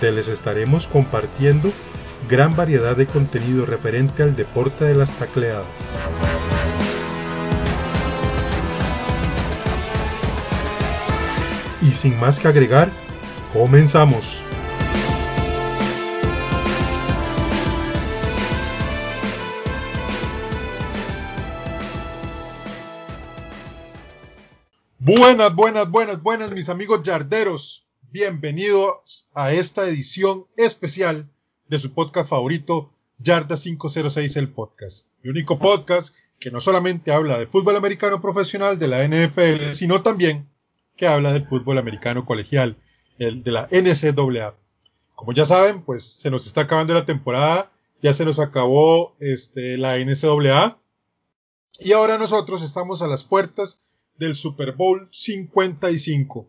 donde les estaremos compartiendo gran variedad de contenido referente al deporte de las tacleadas. Y sin más que agregar, comenzamos. Buenas, buenas, buenas, buenas, mis amigos yarderos. Bienvenidos a esta edición especial de su podcast favorito, Yarda 506 el podcast. El único podcast que no solamente habla de fútbol americano profesional de la NFL, sino también que habla del fútbol americano colegial, el de la NCAA. Como ya saben, pues se nos está acabando la temporada, ya se nos acabó este, la NCAA y ahora nosotros estamos a las puertas del Super Bowl 55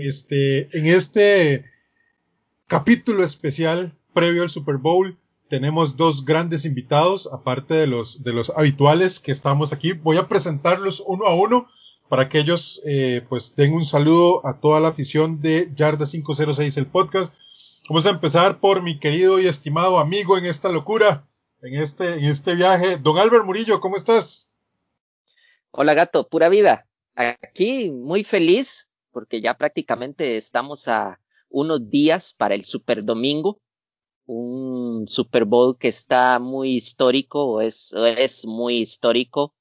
este, en este capítulo especial previo al Super Bowl tenemos dos grandes invitados, aparte de los, de los habituales que estamos aquí. Voy a presentarlos uno a uno para que ellos eh, pues den un saludo a toda la afición de Yarda 506 el podcast. Vamos a empezar por mi querido y estimado amigo en esta locura, en este, en este viaje. Don Albert Murillo, ¿cómo estás? Hola gato, pura vida. Aquí muy feliz porque ya prácticamente estamos a unos días para el Super Domingo, un Super Bowl que está muy histórico, es, es muy histórico.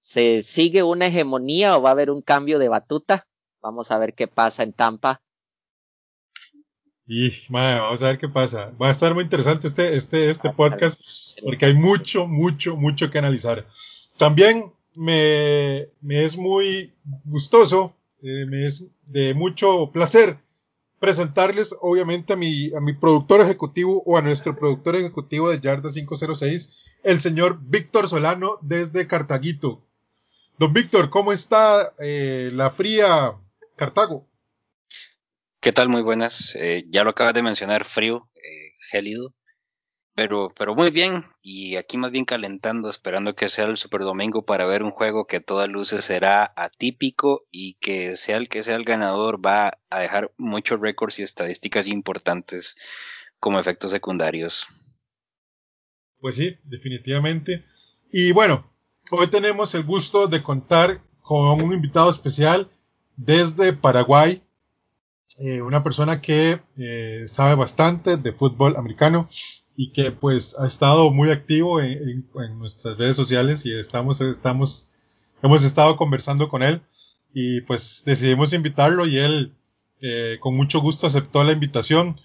¿Se sigue una hegemonía o va a haber un cambio de batuta? Vamos a ver qué pasa en Tampa. Y, vamos a ver qué pasa. Va a estar muy interesante este, este, este podcast porque hay mucho, mucho, mucho que analizar. También me, me es muy gustoso eh, me es de mucho placer presentarles, obviamente, a mi, a mi productor ejecutivo o a nuestro productor ejecutivo de Yarda 506, el señor Víctor Solano desde Cartaguito. Don Víctor, ¿cómo está eh, la fría Cartago? ¿Qué tal? Muy buenas. Eh, ya lo acabas de mencionar, frío, gélido. Pero, pero muy bien, y aquí más bien calentando, esperando que sea el Super Domingo para ver un juego que a todas luces será atípico y que sea el que sea el ganador va a dejar muchos récords y estadísticas importantes como efectos secundarios. Pues sí, definitivamente. Y bueno, hoy tenemos el gusto de contar con un invitado especial desde Paraguay, eh, una persona que eh, sabe bastante de fútbol americano y que pues ha estado muy activo en, nuestras redes sociales y estamos, estamos, hemos estado conversando con él y pues decidimos invitarlo y él eh, con mucho gusto aceptó la invitación.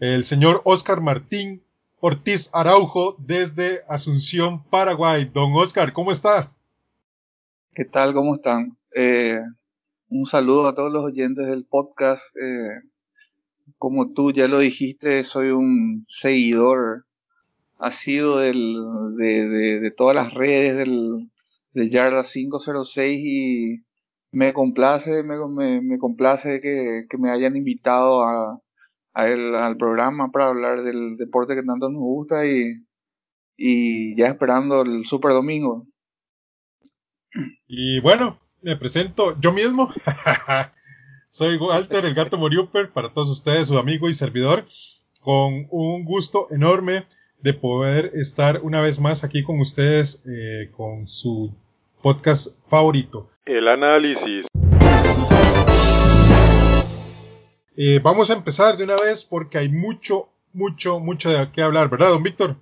El señor Oscar Martín Ortiz Araujo desde Asunción, Paraguay. Don Oscar, ¿cómo está? ¿Qué tal? ¿Cómo están? Eh, un saludo a todos los oyentes del podcast. Eh, como tú ya lo dijiste, soy un seguidor ha sido del, de, todas las redes del, de Yarda 506 y me complace, me, complace que, me hayan invitado a, al programa para hablar del deporte que tanto nos gusta y, y ya esperando el Super Domingo. Y bueno, me presento yo mismo. Soy Walter, el gato Moriuper, para todos ustedes, su amigo y servidor, con un gusto enorme de poder estar una vez más aquí con ustedes eh, con su podcast favorito. El análisis. Eh, vamos a empezar de una vez porque hay mucho, mucho, mucho de qué hablar, ¿verdad, don Víctor?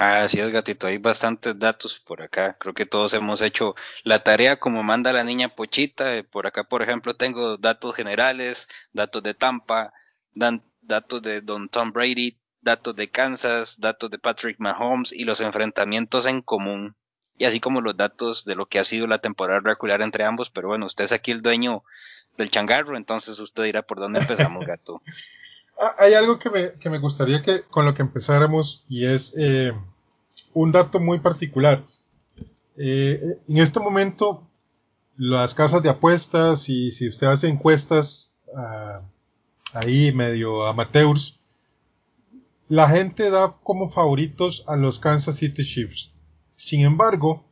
Así es, gatito, hay bastantes datos por acá. Creo que todos hemos hecho la tarea como manda la niña Pochita. Eh, por acá, por ejemplo, tengo datos generales, datos de Tampa, datos de Don Tom Brady, datos de Kansas, datos de Patrick Mahomes y los enfrentamientos en común. y así como los datos de lo que ha sido la temporada regular entre ambos, pero bueno, usted es aquí el dueño del changarro, entonces usted dirá por dónde empezamos, gato. Ah, hay algo que me, que me, gustaría que con lo que empezáramos y es eh, un dato muy particular. Eh, en este momento, las casas de apuestas y si usted hace encuestas uh, ahí medio amateurs, la gente da como favoritos a los Kansas City Chiefs. Sin embargo,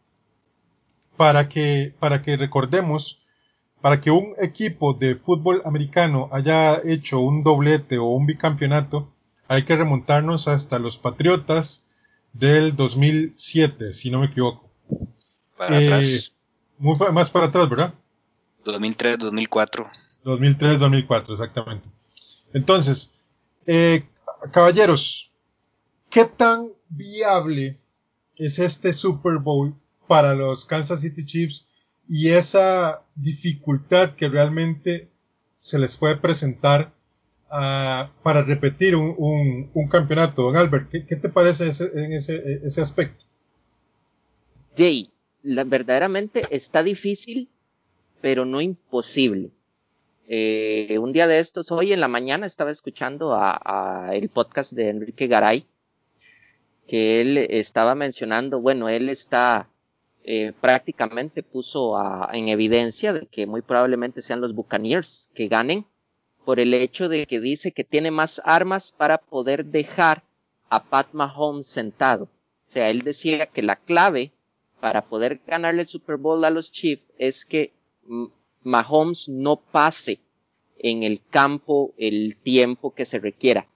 para que, para que recordemos, para que un equipo de fútbol americano haya hecho un doblete o un bicampeonato, hay que remontarnos hasta los Patriotas del 2007, si no me equivoco. Para eh, atrás. Muy, más para atrás, ¿verdad? 2003, 2004. 2003, 2004, exactamente. Entonces, eh, caballeros, ¿qué tan viable es este Super Bowl para los Kansas City Chiefs y esa dificultad que realmente se les puede presentar uh, para repetir un, un, campeonato. Don Albert, ¿qué, qué te parece ese, en ese, ese aspecto? Jay, verdaderamente está difícil, pero no imposible. Eh, un día de estos, hoy en la mañana estaba escuchando a, a el podcast de Enrique Garay, que él estaba mencionando, bueno, él está eh, prácticamente puso en evidencia de que muy probablemente sean los Buccaneers que ganen por el hecho de que dice que tiene más armas para poder dejar a Pat Mahomes sentado. O sea, él decía que la clave para poder ganarle el Super Bowl a los Chiefs es que Mahomes no pase en el campo el tiempo que se requiera.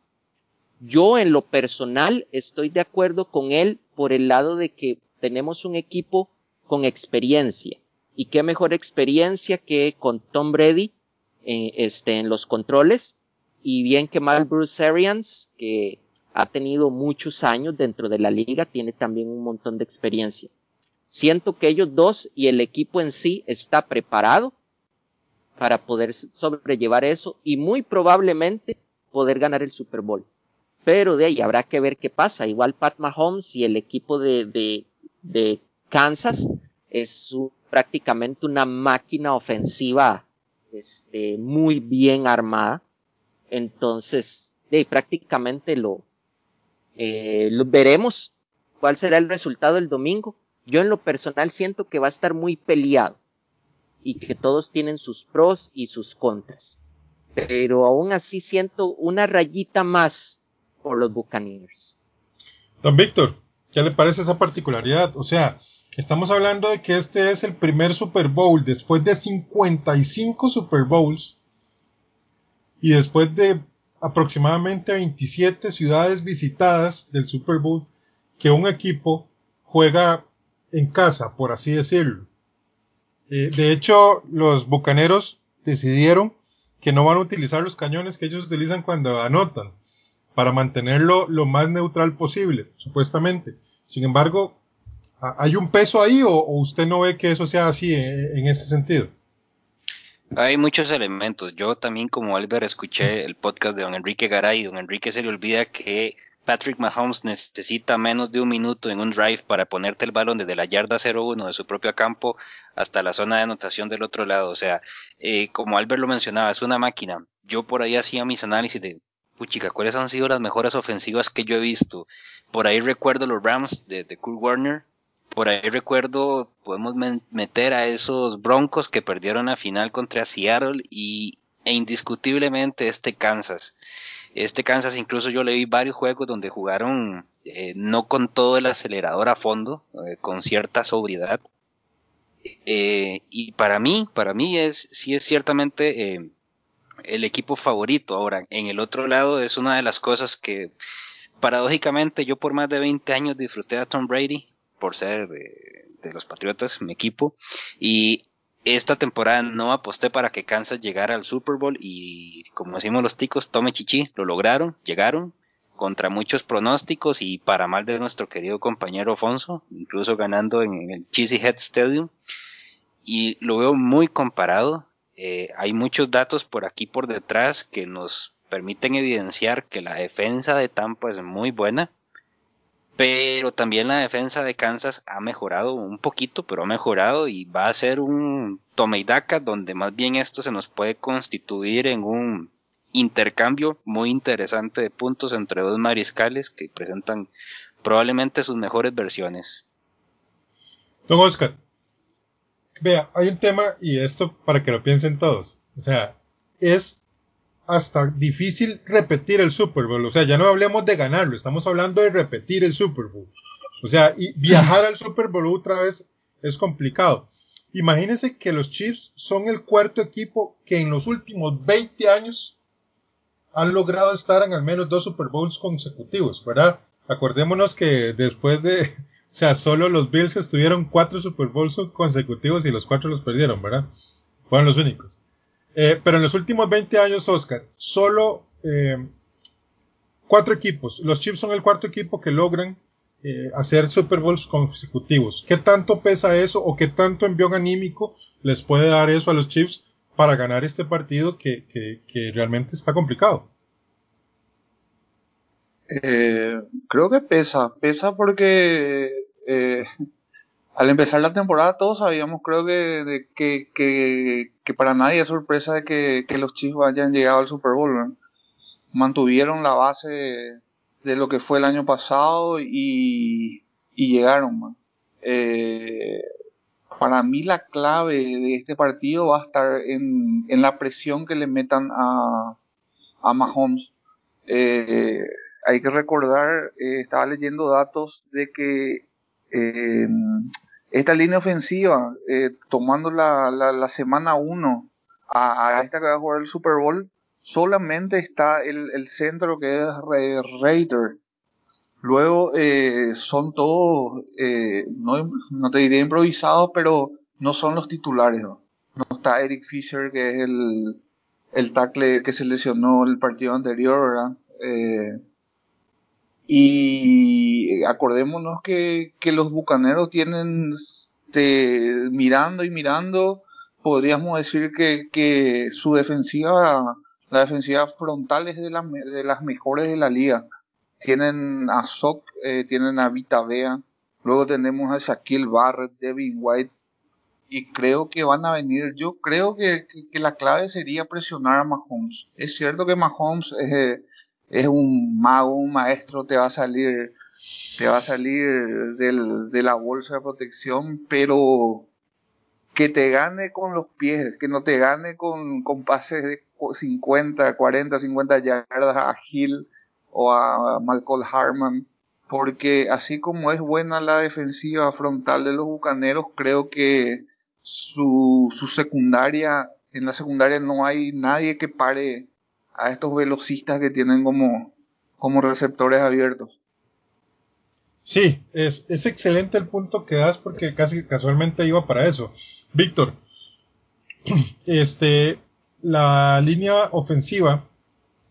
Yo en lo personal estoy de acuerdo con él por el lado de que tenemos un equipo con experiencia. Y qué mejor experiencia que con Tom Brady eh, este, en los controles y bien que mal Bruce Arians, que ha tenido muchos años dentro de la liga, tiene también un montón de experiencia. Siento que ellos dos y el equipo en sí está preparado para poder sobrellevar eso y muy probablemente poder ganar el Super Bowl. Pero de ahí habrá que ver qué pasa. Igual Pat Mahomes y el equipo de, de, de Kansas es prácticamente una máquina ofensiva este, muy bien armada. Entonces, de, prácticamente lo, eh, lo veremos cuál será el resultado el domingo. Yo en lo personal siento que va a estar muy peleado y que todos tienen sus pros y sus contras. Pero aún así siento una rayita más por los Buccaneers. Don Víctor, ¿qué le parece esa particularidad? O sea, Estamos hablando de que este es el primer Super Bowl después de 55 Super Bowls y después de aproximadamente 27 ciudades visitadas del Super Bowl que un equipo juega en casa, por así decirlo. Eh, de hecho, los bucaneros decidieron que no van a utilizar los cañones que ellos utilizan cuando anotan, para mantenerlo lo más neutral posible, supuestamente. Sin embargo, ¿Hay un peso ahí o, usted no ve que eso sea así en, ese sentido? Hay muchos elementos. Yo también como Albert escuché el podcast de don Enrique Garay don Enrique se le olvida que Patrick Mahomes necesita menos de un minuto en un drive para ponerte el balón desde la yarda 0-1 de su propio campo hasta la zona de anotación del otro lado. O sea, eh, como Albert lo mencionaba, es una máquina. Yo por ahí hacía mis análisis de, puchica, ¿cuáles han sido las mejores ofensivas que yo he visto? Por ahí recuerdo los Rams de, de Kurt Warner, por ahí recuerdo, podemos meter a esos Broncos que perdieron la final contra Seattle y, e indiscutiblemente este Kansas. Este Kansas incluso yo le vi varios juegos donde jugaron eh, no con todo el acelerador a fondo, eh, con cierta sobriedad. Eh, y para mí, para mí es, sí es ciertamente el equipo favorito. Ahora, en el otro lado es una de las cosas que paradójicamente yo por más de 20 años disfruté a Tom Brady por ser de, los Patriotas, mi equipo. Y esta temporada no aposté para que Kansas llegara al Super Bowl y como decimos los ticos, tome chichi, lo lograron, llegaron contra muchos pronósticos y para mal de nuestro querido compañero Alfonso, incluso ganando en, el Cheesy Head Stadium. Y lo veo muy comparado. Eh, hay muchos datos por aquí por detrás que nos permiten evidenciar que la defensa de Tampa es muy buena pero también la defensa de Kansas ha mejorado un poquito, pero ha mejorado y va a ser un tome y daca donde más bien esto se nos puede constituir en un intercambio muy interesante de puntos entre dos mariscales que presentan probablemente sus mejores versiones. Don Oscar, vea, hay un tema y esto para que lo piensen todos. O sea, es hasta difícil repetir el Super Bowl. O sea, ya no hablemos de ganarlo, estamos hablando de repetir el Super Bowl. O sea, y viajar al Super Bowl otra vez es complicado. Imagínense que los Chiefs son el cuarto equipo que en los últimos 20 años han logrado estar en al menos dos Super Bowls consecutivos, ¿verdad? Acordémonos que después de, o sea, solo los Bills estuvieron cuatro Super Bowls consecutivos y los cuatro los perdieron, ¿verdad? Fueron los únicos. Eh, pero en los últimos 20 años, Oscar, solo eh, cuatro equipos. Los Chiefs son el cuarto equipo que logran eh, hacer Super Bowls consecutivos. ¿Qué tanto pesa eso o qué tanto envión anímico les puede dar eso a los Chiefs para ganar este partido que, que, realmente está complicado? creo que pesa, pesa porque al empezar la temporada todos sabíamos, creo que, que, para nadie es sorpresa de que, los Chiefs hayan llegado al Super Bowl. Mantuvieron la base de lo que fue el año pasado y, llegaron. Eh, para mí la clave de este partido va a estar en, la presión que le metan a, a Mahomes. Eh, hay que recordar, eh, estaba leyendo datos de que esta línea ofensiva, eh, tomando la, la, semana 1 a, esta que va a jugar el Super Bowl, solamente está el, el centro que es Raider. Luego eh, son todos, eh, no, no, te diré improvisados, pero no son los titulares. No, está Eric Fisher, que es el, el tackle que se lesionó el partido anterior, ¿verdad? Eh, y acordémonos que, los bucaneros tienen, este, mirando y mirando, podríamos decir que, su defensiva, la defensiva frontal es de, de las mejores de la liga. Tienen a Sok, eh, tienen a Vita Bea, luego tenemos a Shaquille Barrett, Devin White, y creo que van a venir. Yo creo que, la clave sería presionar a Mahomes. Es cierto que Mahomes es, es un mago, un maestro, te va a salir, te va a salir de la bolsa de protección, pero que te gane con los pies, que no te gane con, con pases de 50, 40, 50 yardas a Hill o a Malcolm Harman, porque así como es buena la defensiva frontal de los Bucaneros, creo que su, su secundaria, en la secundaria no hay nadie que pare a estos velocistas que tienen como, como receptores abiertos. Sí, es, es excelente el punto que das porque casi casualmente iba para eso. Víctor, este, la línea ofensiva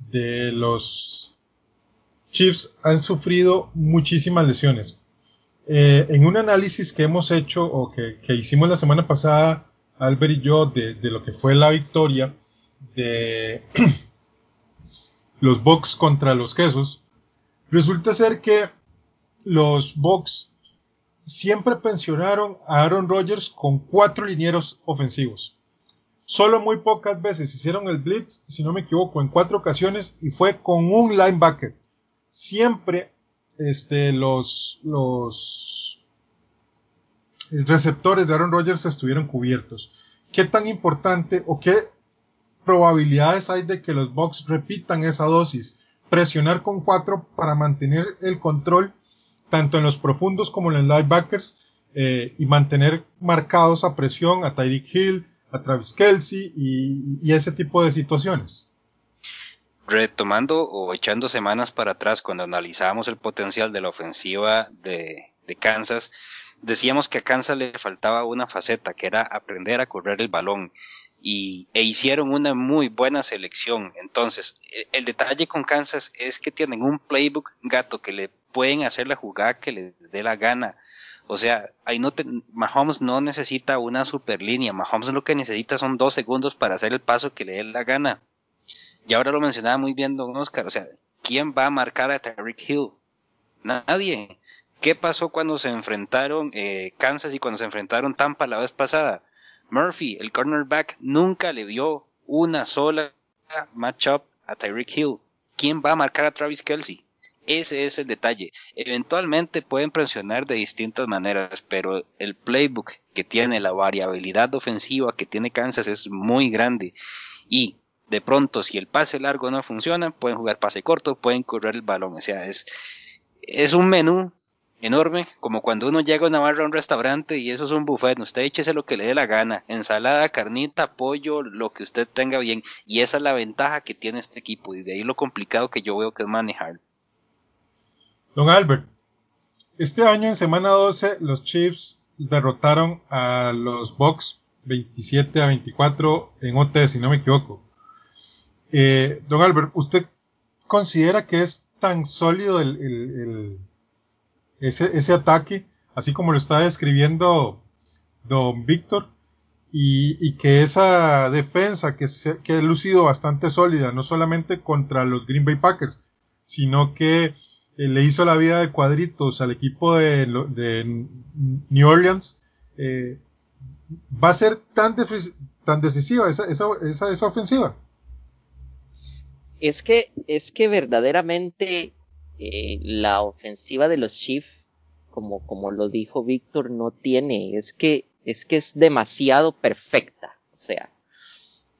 de los Chiefs han sufrido muchísimas lesiones. Eh, en un análisis que hemos hecho o que, que, hicimos la semana pasada, Albert y yo, de, de lo que fue la victoria de los Bucks contra los Quesos, resulta ser que los Bucks siempre pensionaron a Aaron Rodgers con cuatro linieros ofensivos. Solo muy pocas veces hicieron el blitz, si no me equivoco, en cuatro ocasiones y fue con un linebacker. Siempre este, los, los receptores de Aaron Rodgers estuvieron cubiertos. ¿Qué tan importante o qué probabilidades hay de que los Bucks repitan esa dosis. Presionar con cuatro para mantener el control tanto en los profundos como en los linebackers eh, y mantener marcados a presión a Tyreek Hill, a Travis Kelsey y, ese tipo de situaciones. Retomando o echando semanas para atrás cuando analizábamos el potencial de la ofensiva de, de Kansas, decíamos que a Kansas le faltaba una faceta que era aprender a correr el balón y, e hicieron una muy buena selección. Entonces, e, el, detalle con Kansas es que tienen un playbook gato que le pueden hacer la jugada que les dé la gana. O sea, ahí no Mahomes no necesita una super línea. Mahomes lo que necesita son dos segundos para hacer el paso que le dé la gana. Y ahora lo mencionaba muy bien Don Oscar. O sea, ¿quién va a marcar a Tyreek Hill? Nadie. ¿Qué pasó cuando se enfrentaron eh, Kansas y cuando se enfrentaron Tampa la vez pasada? Murphy, el cornerback, nunca le dio una sola matchup a Tyreek Hill. ¿Quién va a marcar a Travis Kelsey? Ese es el detalle. Eventualmente pueden presionar de distintas maneras, pero el playbook que tiene la variabilidad ofensiva que tiene Kansas es muy grande. Y de pronto, si el pase largo no funciona, pueden jugar pase corto, pueden correr el balón. O sea, es, es un menú enorme, como cuando uno llega a una barra a un restaurante y eso es un buffet, usted échese lo que le dé la gana, ensalada, carnita, pollo, lo que usted tenga bien, y esa es la ventaja que tiene este equipo, y de ahí lo complicado que yo veo que es manejar. Don Albert, este año en semana 12 los Chiefs derrotaron a los Bucks 27 a 24 en OT, si no me equivoco. Eh, don Albert, ¿usted considera que es tan sólido el ese, ese ataque, así como lo está describiendo don Víctor, y, que esa defensa que, se, que ha lucido bastante sólida, no solamente contra los Green Bay Packers, sino que eh, le hizo la vida de cuadritos al equipo de, de New Orleans, eh, va a ser tan, tan decisiva esa, esa, esa, esa, ofensiva. Es que, es que verdaderamente eh, la ofensiva de los Chiefs, como, como lo dijo Víctor, no tiene, es que, es que es demasiado perfecta. O sea,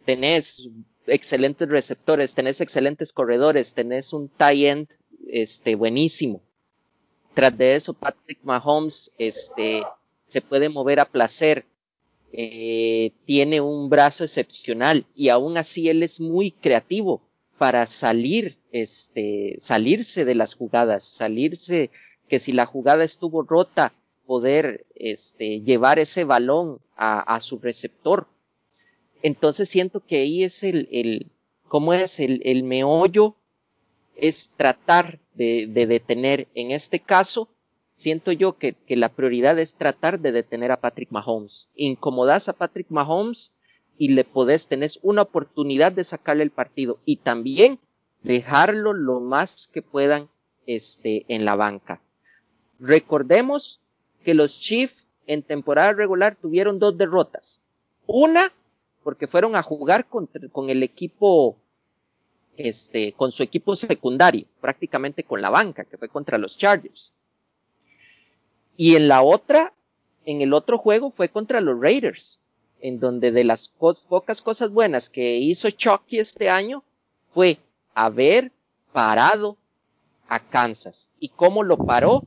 tenés excelentes receptores, tenés excelentes corredores, tenés un tie end este, buenísimo. Tras de eso, Patrick Mahomes este, se puede mover a placer, eh, tiene un brazo excepcional y aún así él es muy creativo para salir, este, salirse de las jugadas, salirse, que si la jugada estuvo rota, poder, este, llevar ese balón a, a su receptor. Entonces siento que ahí es el, el ¿cómo es? El, el meollo es tratar de, de, detener, en este caso, siento yo que, que, la prioridad es tratar de detener a Patrick Mahomes. Incomodas a Patrick Mahomes, y le podés, tenés una oportunidad de sacarle el partido y también dejarlo lo más que puedan este, en la banca. Recordemos que los Chiefs en temporada regular tuvieron dos derrotas. Una, porque fueron a jugar con, el equipo, este, con su equipo secundario, prácticamente con la banca, que fue contra los Chargers. Y en la otra, en el otro juego fue contra los Raiders, en donde de las pocas cosas buenas que hizo Chucky este año fue haber parado a Kansas. ¿Y cómo lo paró?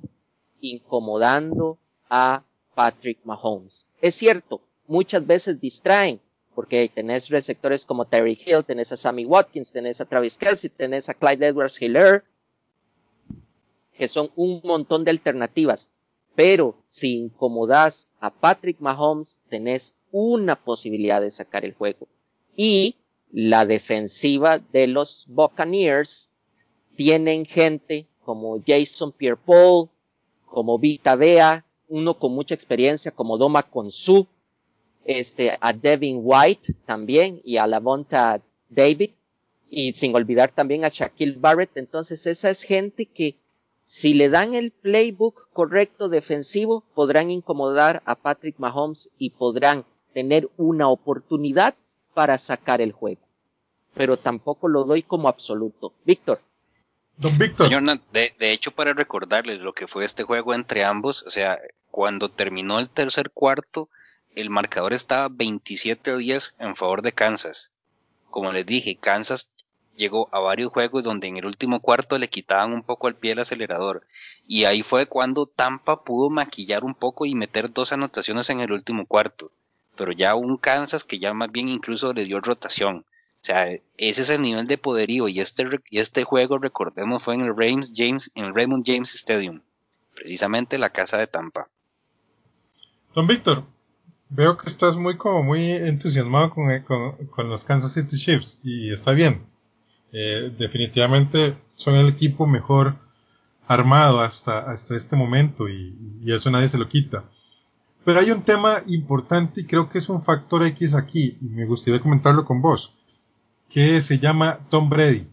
Incomodando a Patrick Mahomes. Es cierto, muchas veces distraen, porque tenés receptores como Terry Hill, tenés a Sammy Watkins, tenés a Travis Kelsey, tenés a Clyde Edwards Hiller, que son un montón de alternativas. Pero si incomodas a Patrick Mahomes, tenés una posibilidad de sacar el juego. Y la defensiva de los Buccaneers tienen gente como Jason Pierre-Paul, como Vita Vea, uno con mucha experiencia como Doma Konsu, este, a Devin White también y a Lavonta David y sin olvidar también a Shaquille Barrett. Entonces esa es gente que si le dan el playbook correcto defensivo podrán incomodar a Patrick Mahomes y podrán tener una oportunidad para sacar el juego. Pero tampoco lo doy como absoluto. Víctor. Don Víctor. Señor, de, de, hecho, para recordarles lo que fue este juego entre ambos, o sea, cuando terminó el tercer cuarto, el marcador estaba 27 a 10 en favor de Kansas. Como les dije, Kansas llegó a varios juegos donde en el último cuarto le quitaban un poco el pie al acelerador. Y ahí fue cuando Tampa pudo maquillar un poco y meter dos anotaciones en el último cuarto pero ya un Kansas que ya más bien incluso le dio rotación. O sea, ese es el nivel de poderío y este, y este juego, recordemos, fue en el, Raymond James, en Raymond James Stadium, precisamente la casa de Tampa. Don Víctor, veo que estás muy como muy entusiasmado con, eh, con, los Kansas City Chiefs y está bien. Eh, definitivamente son el equipo mejor armado hasta, hasta este momento y, y eso nadie se lo quita. Pero hay un tema importante y creo que es un factor X aquí, y me gustaría comentarlo con vos, que se llama Tom Brady.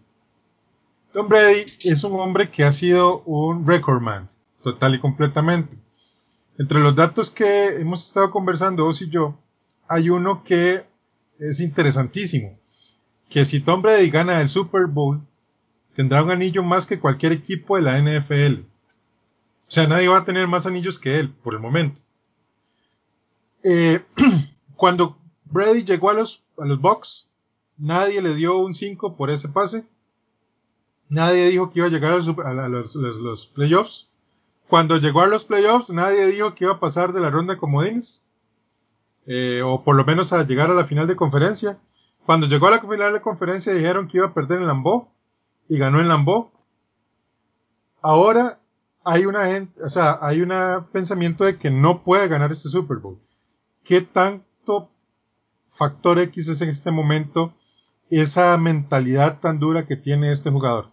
Tom Brady es un hombre que ha sido un recordman, total y completamente. Entre los datos que hemos estado conversando vos y yo, hay uno que es interesantísimo, que si Tom Brady gana el Super Bowl, tendrá un anillo más que cualquier equipo de la NFL. O sea, nadie va a tener más anillos que él por el momento. Eh, cuando Brady llegó a los, a los Bucks, nadie le dio un 5 por ese pase. Nadie dijo que iba a llegar a, los, playoffs. Cuando llegó a los playoffs, nadie dijo que iba a pasar de la ronda de comodines. Eh, o por lo menos a llegar a la final de conferencia. Cuando llegó a la final de conferencia dijeron que iba a perder en Lambeau y ganó en Lambeau. Ahora hay una gente, o sea, hay un pensamiento de que no puede ganar este Super Bowl. ¿Qué tanto factor X es en este momento esa mentalidad tan dura que tiene este jugador?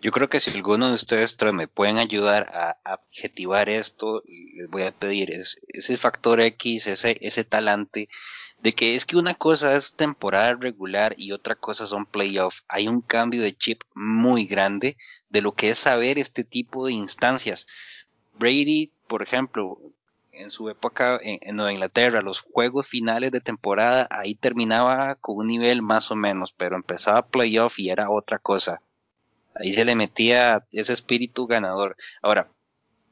Yo creo que si alguno de ustedes me pueden ayudar a, adjetivar esto, les voy a pedir ese factor X, ese, ese talante, de que es que una cosa es temporada regular y otra cosa son playoffs. Hay un cambio de chip muy grande de lo que es saber este tipo de instancias. Brady, por ejemplo, en su época en, Nueva Inglaterra, los juegos finales de temporada, ahí terminaba con un nivel más o menos, pero empezaba playoff y era otra cosa. Ahí se le metía ese espíritu ganador. Ahora,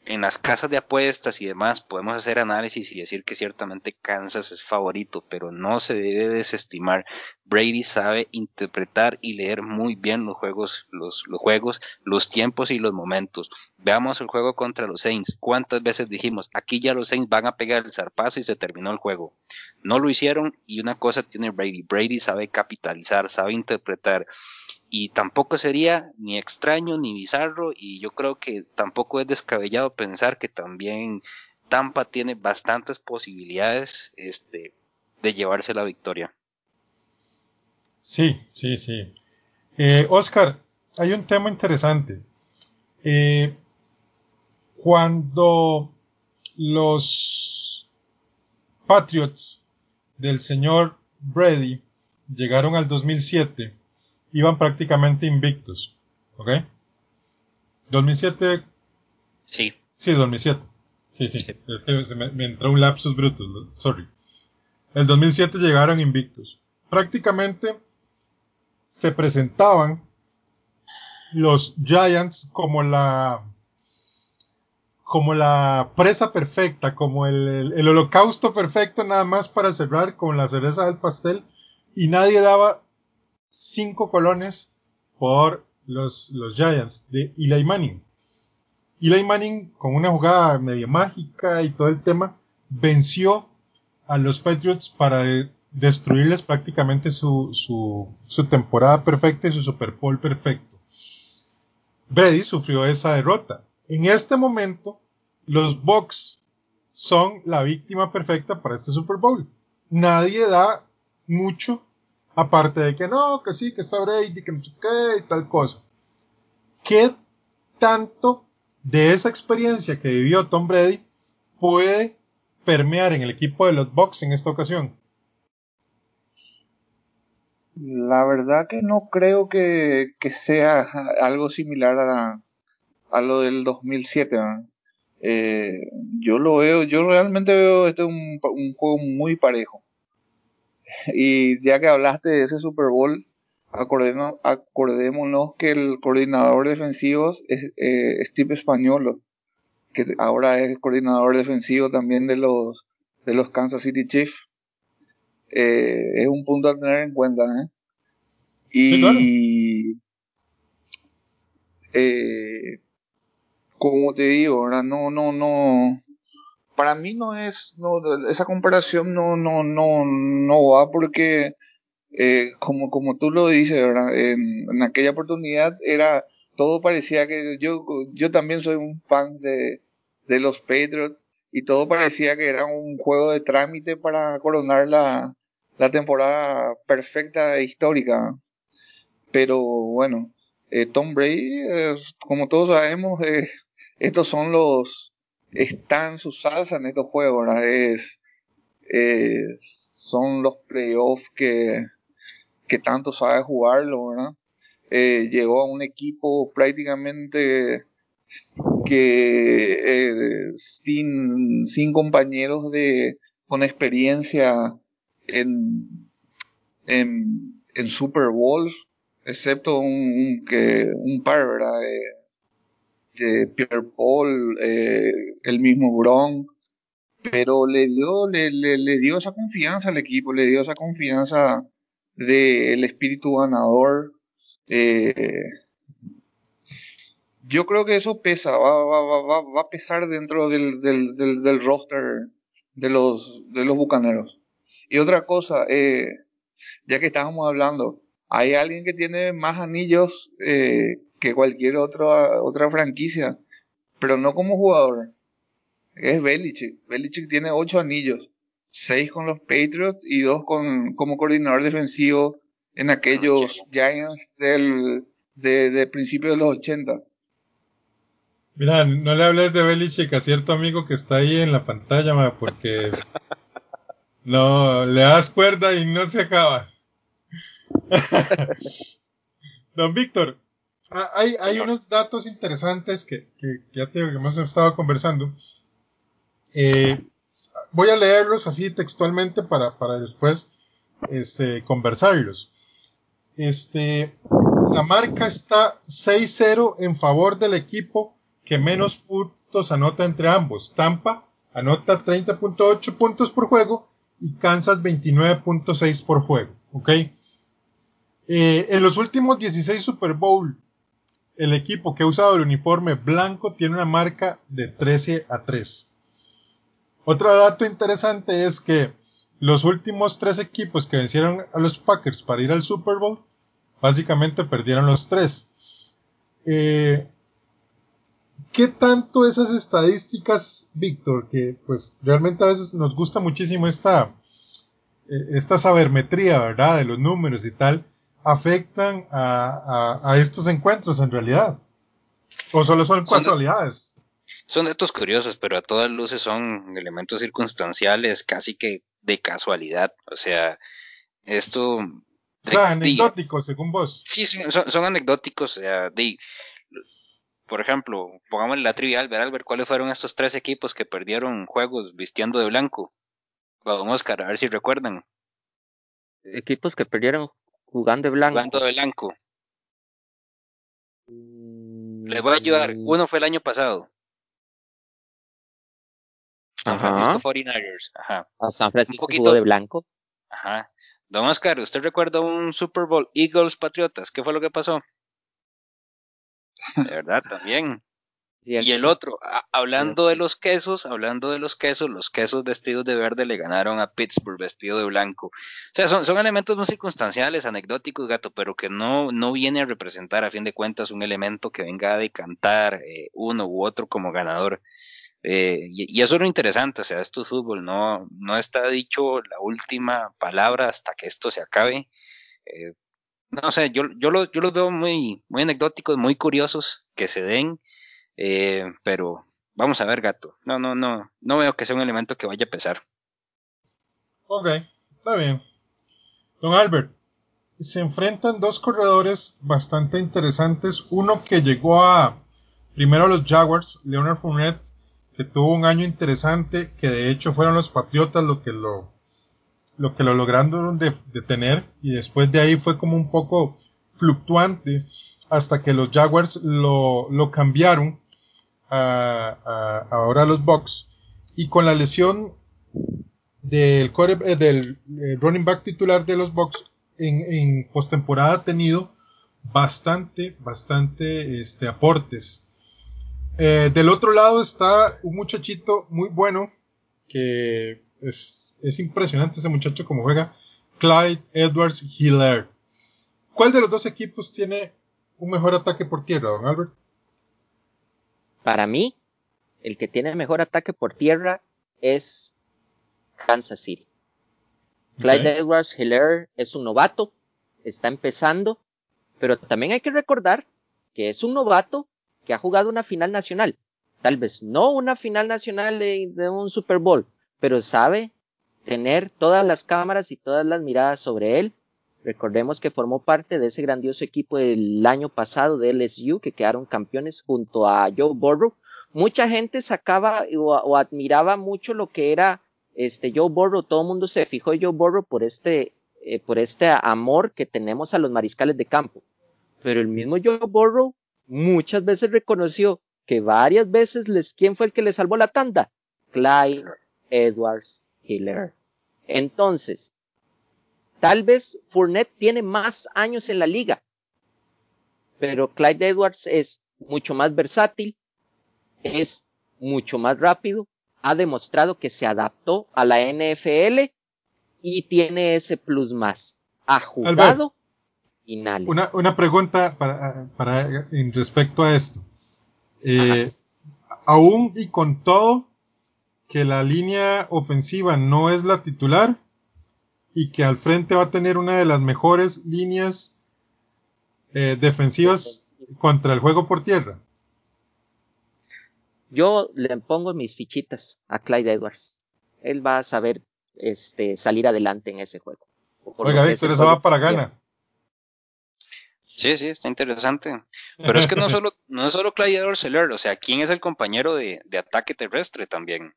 en las casas de apuestas y demás podemos hacer análisis y decir que ciertamente Kansas es favorito, pero no se debe desestimar. Brady sabe interpretar y leer muy bien los juegos, los, los juegos, los tiempos y los momentos. Veamos el juego contra los Saints. ¿Cuántas veces dijimos, aquí ya los Saints van a pegar el zarpazo y se terminó el juego? No lo hicieron y una cosa tiene Brady. Brady sabe capitalizar, sabe interpretar y tampoco sería ni extraño ni bizarro y yo creo que tampoco es descabellado pensar que también Tampa tiene bastantes posibilidades este, de llevarse la victoria. Sí, sí, sí. Eh, Oscar, hay un tema interesante. Eh, cuando los Patriots del señor Brady llegaron al 2007, iban prácticamente invictos. ¿Ok? 2007. Sí. Sí, 2007. Sí, sí. Es que me, entró un lapsus brutus. Sorry. El 2007 llegaron invictos. Prácticamente se presentaban los Giants como la como la presa perfecta, como el, el, holocausto perfecto nada más para cerrar con la cereza del pastel y nadie daba cinco colones por los, los Giants de Eli Manning. Eli Manning, con una jugada medio mágica y todo el tema, venció a los Patriots para destruirles prácticamente su, su, su temporada perfecta y su Super Bowl perfecto. Brady sufrió esa derrota. En este momento, los Bucks son la víctima perfecta para este Super Bowl. Nadie da mucho Aparte de que no, que sí, que está Brady, que no sé qué y tal cosa. ¿Qué tanto de esa experiencia que vivió Tom Brady puede permear en el equipo de los Bucks en esta ocasión? La verdad que no creo que, sea algo similar a, a lo del 2007. Eh, yo lo veo, yo realmente veo este un juego muy parejo. Y ya que hablaste de ese Super Bowl, acordémonos, que el coordinador defensivo es eh, Steve Españolo, que ahora es coordinador defensivo también de los, de los Kansas City Chiefs. Eh, es un punto a tener en cuenta. ¿eh? Y como te digo, ahora no, no, no, para mí no es, no, esa comparación no, no, no, no va porque, eh, como, como tú lo dices, ¿verdad? En, aquella oportunidad era, todo parecía que yo, yo también soy un fan de, de los Patriots y todo parecía que era un juego de trámite para coronar la, la temporada perfecta e histórica. Pero bueno, eh, Tom Brady, como todos sabemos, eh, estos son los, está en su salsa en estos juegos, ¿verdad? Es, son los playoffs que, que tanto sabe jugarlo, ¿verdad? Eh, llegó a un equipo prácticamente que eh, sin, sin compañeros de con experiencia en, en, en Super Bowls, excepto un, que, un par, ¿verdad? De Pierre Paul, eh, el mismo Gronk, pero le dio, le, dio esa confianza al equipo, le dio esa confianza del espíritu ganador. Eh, yo creo que eso pesa, va, va, va, a pesar dentro del, roster de los, bucaneros. Y otra cosa, eh, ya que estábamos hablando, hay alguien que tiene más anillos que cualquier otra, otra franquicia, pero no como jugador. Es Belichick. Belichick tiene ocho anillos, seis con los Patriots y dos con, como coordinador defensivo en aquellos Giants del, de, de principios de los 80. Mira, no le hables de Belichick a cierto amigo que está ahí en la pantalla, porque no le das cuerda y no se acaba. Don Víctor, ah, hay, hay unos datos interesantes que, ya te, que hemos estado conversando. Eh, voy a leerlos así textualmente para, para después este, conversarlos. Este, la marca está 6-0 en favor del equipo que menos puntos anota entre ambos. Tampa anota 30.8 puntos por juego y Kansas 29.6 por juego. ¿Ok? Eh, en los últimos 16 Super Bowl, el equipo que ha usado el uniforme blanco tiene una marca de 13 a 3. Otro dato interesante es que los últimos tres equipos que vencieron a los Packers para ir al Super Bowl, básicamente perdieron los tres. Eh, ¿Qué tanto esas estadísticas, Víctor, que pues realmente a veces nos gusta muchísimo esta, eh, esta sabermetría, ¿verdad? De los números y tal, afectan a, estos encuentros en realidad? ¿O solo son casualidades? Son datos curiosos, pero a todas luces son elementos circunstanciales, casi que de casualidad. O sea, esto... O sea, anecdóticos, según vos. Sí, son, son anecdóticos. O sea, de, por ejemplo, pongamos la trivial, ver Albert, ¿cuáles fueron estos tres equipos que perdieron juegos vistiendo de blanco? Don Oscar, a ver si recuerdan. Equipos que perdieron jugando de blanco. Jugando de blanco. Mm, Les voy a ayudar. Uno fue el año pasado. San Francisco 49ers. Ajá. A San Francisco jugó de blanco. Ajá. Don Oscar, ¿usted recuerda un Super Bowl Eagles Patriotas? ¿Qué fue lo que pasó? De verdad, también. Y el otro, hablando de los quesos, hablando de los quesos, los quesos vestidos de verde le ganaron a Pittsburgh vestido de blanco. O sea, son, son elementos muy circunstanciales, anecdóticos, gato, pero que no, no viene a representar a fin de cuentas un elemento que venga a decantar eh, uno u otro como ganador. Eh, y, eso es lo interesante, o sea, esto es fútbol, no, no está dicho la última palabra hasta que esto se acabe. Eh, no sé, yo, yo, lo, yo los veo muy, muy anecdóticos, muy curiosos que se den, eh, pero vamos a ver, gato. No, no, no, no veo que sea un elemento que vaya a pesar. Ok, está bien. Don Albert, se enfrentan dos corredores bastante interesantes. Uno que llegó a primero a los Jaguars, Leonard Fournette, que tuvo un año interesante, que de hecho fueron los Patriotas lo que lo lo que lo lograron detener y después de ahí fue como un poco fluctuante hasta que los Jaguars lo, lo cambiaron a, ahora los Bucks y con la lesión del, eh, del eh, running back titular de los Bucks en, en postemporada ha tenido bastante, bastante este, aportes. Eh, del otro lado está un muchachito muy bueno que es, es impresionante ese muchacho como juega. Clyde Edwards Hiller. ¿Cuál de los dos equipos tiene un mejor ataque por tierra, don Albert? Para mí, el que tiene mejor ataque por tierra es Kansas City. Clyde Edwards Hiller es un novato, está empezando, pero también hay que recordar que es un novato que ha jugado una final nacional. Tal vez no una final nacional de un Super Bowl, pero sabe tener todas las cámaras y todas las miradas sobre él Recordemos que formó parte de ese grandioso equipo del año pasado de LSU que quedaron campeones junto a Joe Burrow. Mucha gente sacaba o, admiraba mucho lo que era este Joe Burrow. Todo el mundo se fijó en Joe Burrow por este, eh, por este amor que tenemos a los mariscales de campo. Pero el mismo Joe Burrow muchas veces reconoció que varias veces les, ¿quién fue el que le salvó la tanda? Clyde Edwards Hiller. Entonces, tal vez Fournette tiene más años en la liga, pero Clyde Edwards es mucho más versátil, es mucho más rápido, ha demostrado que se adaptó a la NFL y tiene ese plus más. Ha jugado finales. Una, una pregunta para, para, en respecto a esto. Eh, aún y con todo que la línea ofensiva no es la titular y que al frente va a tener una de las mejores líneas eh, defensivas contra el juego por tierra. Yo le pongo mis fichitas a Clyde Edwards. Él va a saber este, salir adelante en ese juego. Oiga, Víctor, eso va para gana. Sí, sí, está interesante. Pero es que no solo, no es solo Clyde Edwards o sea, ¿quién es el compañero de, de ataque terrestre también?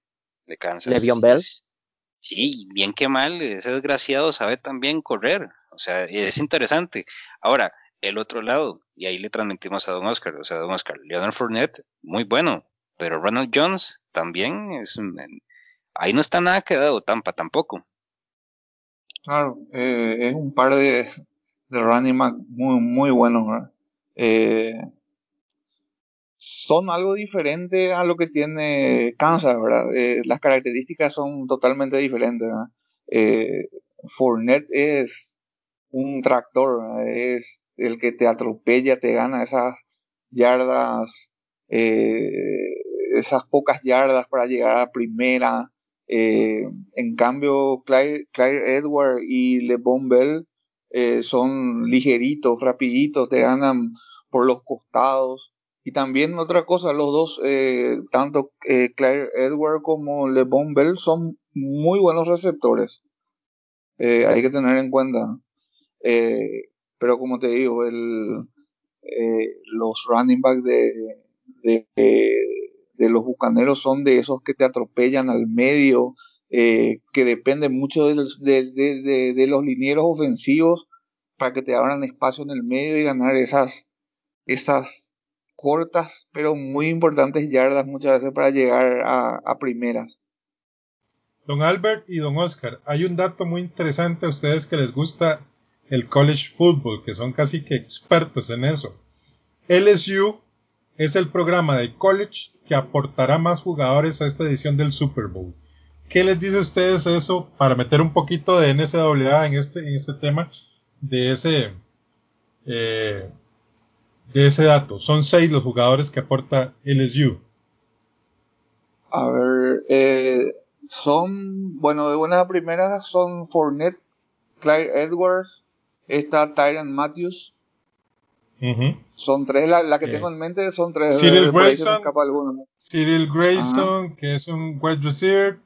de Kansas. Le'Veon Bell. Sí, bien que mal, ese desgraciado sabe también correr, o sea, es interesante. Ahora, el otro lado, y ahí le transmitimos a Don Oscar, o sea, Don Oscar, Leonard Fournette, muy bueno, pero Ronald Jones también es, ahí no está nada quedado, Tampa tampoco. Claro, eh, es un par de, de running back muy, muy buenos, eh, son algo diferente a lo que tiene Kansas, ¿verdad? Eh, las características son totalmente diferentes, ¿verdad? Eh, Fournette es un tractor, es el que te atropella, te gana esas yardas, eh, esas pocas yardas para llegar a primera. en cambio, Claire, Edward y LeBron Bell son ligeritos, rapiditos, te ganan por los costados. Y también otra cosa, los dos, eh, tanto eh, Claire Edward como LeBron Bell son muy buenos receptores. Eh, hay que tener en cuenta. pero como te digo, el, los running backs de, de, los bucaneros son de esos que te atropellan al medio, que dependen mucho de, de, de los linieros ofensivos para que te abran espacio en el medio y ganar esas, esas cortas, pero muy importantes yardas muchas veces para llegar a, primeras. Don Albert y don Oscar, hay un dato muy interesante a ustedes que les gusta el college football, que son casi que expertos en eso. LSU es el programa de college que aportará más jugadores a esta edición del Super Bowl. ¿Qué les dice a ustedes eso para meter un poquito de NCAA en este, en este tema de ese eh, de ese dato. Son seis los jugadores que aporta LSU. A ver, eh, son, bueno, de buenas primeras son Fournette, Clyde Edwards, está Tyron Matthews. Son tres, la, que tengo en mente son tres. Cyril Grayson, Cyril Grayson, que es un wide receiver.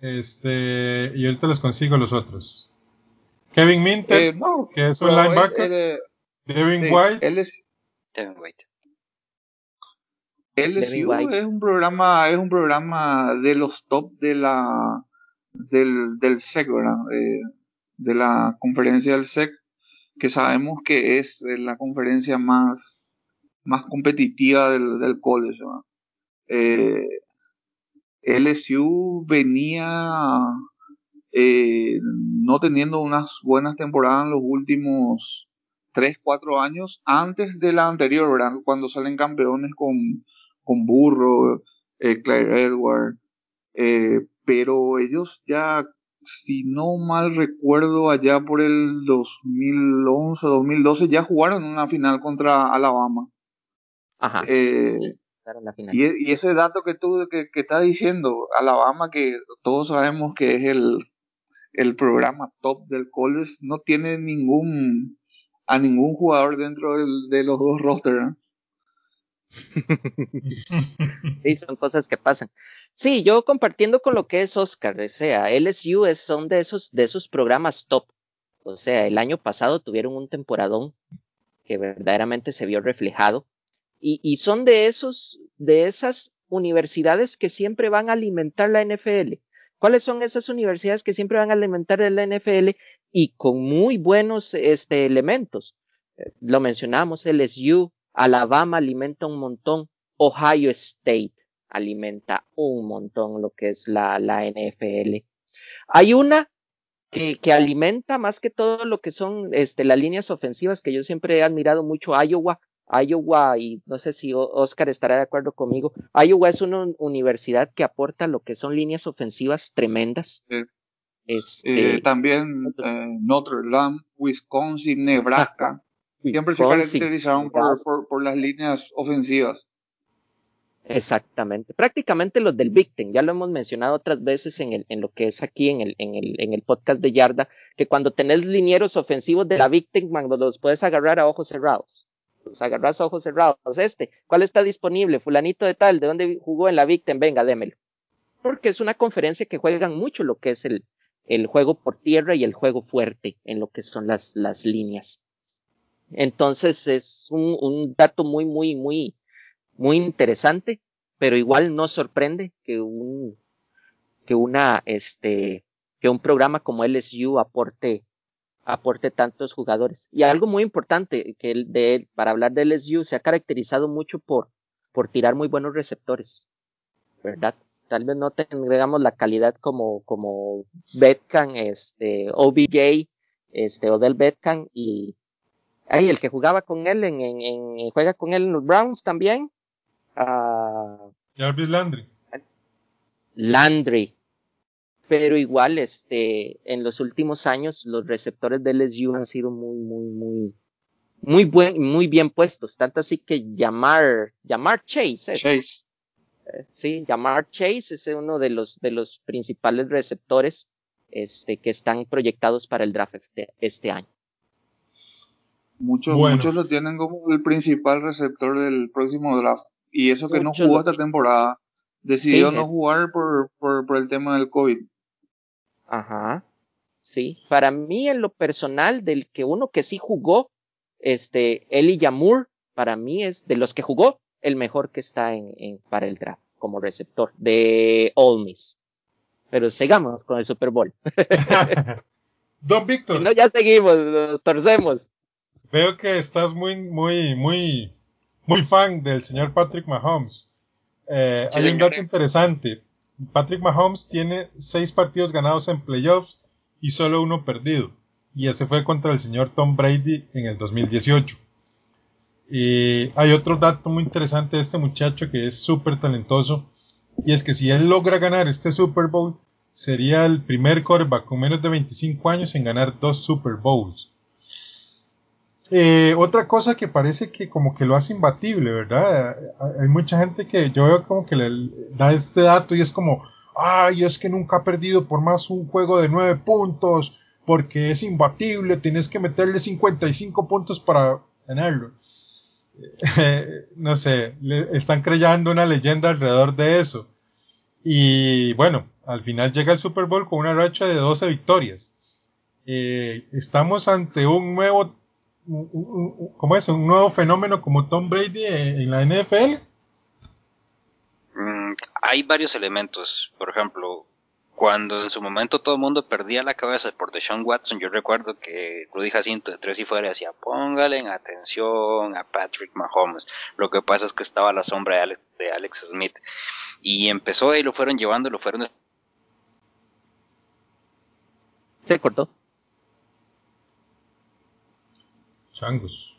Este, y ahorita les consigo los otros. Kevin Minter, eh, que es un linebacker. Devin White. Él es, Devin White. LSU es un programa, es un programa de los top de la del, del SEC, ¿verdad? de la conferencia del SEC, que sabemos que es la conferencia más, más competitiva del, del college. Eh, LSU venía eh, no teniendo unas buenas temporadas en los últimos 3, 4 años antes de la anterior, ¿verdad? Cuando salen campeones con, con Burro, eh, Claire Edward. Eh, pero ellos ya, si no mal recuerdo, allá por el 2011, 2012, ya jugaron una final contra Alabama. Ajá. Eh, y, ese dato que tú que, que estás diciendo, Alabama, que todos sabemos que es el, el programa top del college, no tiene ningún a ningún jugador dentro de los dos rosters. sí, son cosas que pasan. Sí, yo compartiendo con lo que es Oscar, o sea, LSU es, son de esos, de esos programas top. O sea, el año pasado tuvieron un temporadón que verdaderamente se vio reflejado. Y, y son de esos, de esas universidades que siempre van a alimentar la NFL. ¿Cuáles son esas universidades que siempre van a alimentar la NFL y con muy buenos este, elementos? Eh, lo mencionamos, LSU, Alabama alimenta un montón, Ohio State alimenta un montón lo que es la, la NFL. Hay una que, que, alimenta más que todo lo que son este, las líneas ofensivas que yo siempre he admirado mucho, Iowa, Iowa, y no sé si Oscar estará de acuerdo conmigo, Iowa es una universidad que aporta lo que son líneas ofensivas tremendas. Sí. Este, eh, también eh, Notre Dame, Wisconsin, Nebraska, siempre se caracterizaron por, por, por, las líneas ofensivas. Exactamente, prácticamente los del Big Ten, ya lo hemos mencionado otras veces en, el, en lo que es aquí en el, en, el, en el podcast de Yarda, que cuando tenés linieros ofensivos de la Big Ten, cuando los puedes agarrar a ojos cerrados pues agarras ojos cerrados, este, ¿cuál está disponible? Fulanito de tal, ¿de dónde jugó en la Victim? Venga, démelo. Porque es una conferencia que juegan mucho lo que es el, el juego por tierra y el juego fuerte en lo que son las, líneas. Entonces es un, un dato muy, muy, muy, muy interesante, pero igual no sorprende que un, que una, este, que un programa como LSU aporte aporte tantos jugadores. Y algo muy importante que el de él, para hablar de LSU, se ha caracterizado mucho por, por tirar muy buenos receptores, ¿verdad? Tal vez no tengamos la calidad como, como Betcan, este, OBJ, este, Odell Betcan y, ay, el que jugaba con él en, en, en juega con él en los Browns también. Uh, Jarvis Landry. Landry, pero igual, este, en los últimos años, los receptores de LSU han sido muy, muy, muy, muy buen, muy bien puestos. Tanto así que llamar, llamar Chase, es, Chase. Eh, sí, llamar Chase es uno de los, de los principales receptores, este, que están proyectados para el draft este, este año. Muchos, bueno. muchos lo tienen como el principal receptor del próximo draft. Y eso que muchos no jugó esta temporada. Decidió sí, no es... jugar por, por, por el tema del COVID. Ajá. Sí, para mí en lo personal, del que uno que sí jugó, este, Eli Yamur, para mí es de los que jugó, el mejor que está en, en para el draft como receptor de Ole Miss. Pero sigamos con el Super Bowl. Don Víctor. Si no, ya seguimos, nos torcemos. Veo que estás muy, muy, muy, muy fan del señor Patrick Mahomes. Eh, sí, hay un dato interesante. Patrick Mahomes tiene seis partidos ganados en playoffs y solo uno perdido. Y ese fue contra el señor Tom Brady en el 2018. Y hay otro dato muy interesante de este muchacho que es súper talentoso. Y es que si él logra ganar este Super Bowl, sería el primer quarterback con menos de 25 años en ganar dos Super Bowls. Eh, otra cosa que parece que como que lo hace imbatible, ¿verdad? Hay mucha gente que yo veo como que le da este dato y es como, ay, es que nunca ha perdido por más un juego de nueve puntos, porque es imbatible, tienes que meterle 55 puntos para ganarlo. no sé, le están creando una leyenda alrededor de eso. Y bueno, al final llega el Super Bowl con una racha de 12 victorias. Eh, estamos ante un nuevo ¿cómo es? Un nuevo fenómeno como Tom Brady en la NFL. Mm, hay varios elementos. Por ejemplo, cuando en su momento todo el mundo perdía la cabeza por Deshaun Watson, yo recuerdo que Rudy Jacinto de tres y fuera decía, póngale en atención a Patrick Mahomes. Lo que pasa es que estaba a la sombra de Alex, de Alex Smith. Y empezó y lo fueron llevando, lo fueron... Se cortó. Changos.